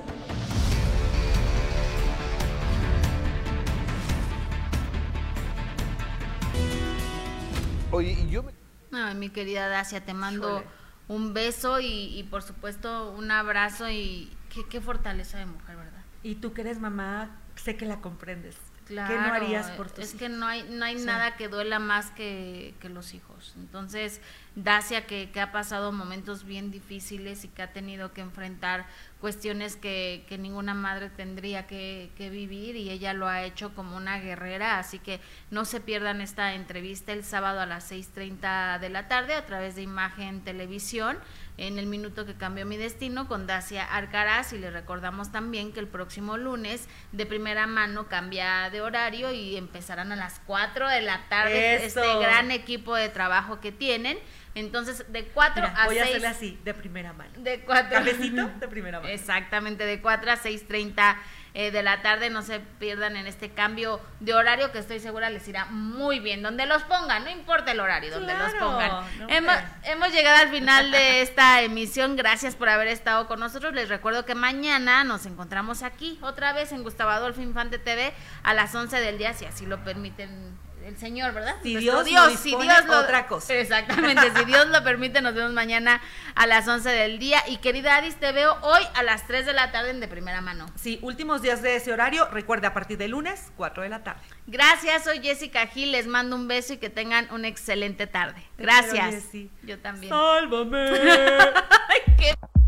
Oye, y yo me... Ay, mi querida Dacia, te mando un beso y, por supuesto un abrazo y, Qué, fortaleza de mujer, ¿verdad? Y tú que eres mamá, sé que la comprendes. ¿Qué no harías por tus Es que no hay, no hay nada que duela más que, que los hijos. Entonces, Dacia, que, que, ha pasado momentos bien difíciles y que ha tenido que enfrentar cuestiones que, que ninguna madre tendría que, que, vivir y ella lo ha hecho como una guerrera, así que no se pierdan esta entrevista el sábado a las 6.30 de la tarde a través de Imagen Televisión en el minuto que cambió mi destino con Dacia Arcaraz y le recordamos también que el próximo lunes de primera mano cambia de horario y empezarán a las 4 de la tarde este gran equipo de trabajo que tienen. Entonces, de 4 a voy a hacerle así, de primera mano. De 4. Cafecito de primera mano. Exactamente, de 4 a 6.30 eh, de la tarde. No se pierdan en este cambio de horario que estoy segura les irá muy bien. Donde los pongan, no importa el horario, donde los pongan. hemos, hemos llegado al final de [laughs] esta emisión. Gracias por haber estado con nosotros. Les recuerdo que mañana nos encontramos aquí, otra vez en Gustavo Adolfo Infante TV, a las 11 del día, si así lo permiten el Señor, ¿verdad? Si Dios, Dios si Dios lo, otra cosa. Exactamente, si Dios lo permite, nos vemos mañana a las 11 del día. Y querida Adis, te veo hoy a las 3 de la tarde en De Primera Mano. Sí, últimos días de ese horario, recuerde a partir de lunes, 4 de la tarde. Gracias, soy Jessica Gil, les mando un beso y que tengan una excelente tarde. Gracias. Yo también. Sálvame. [laughs]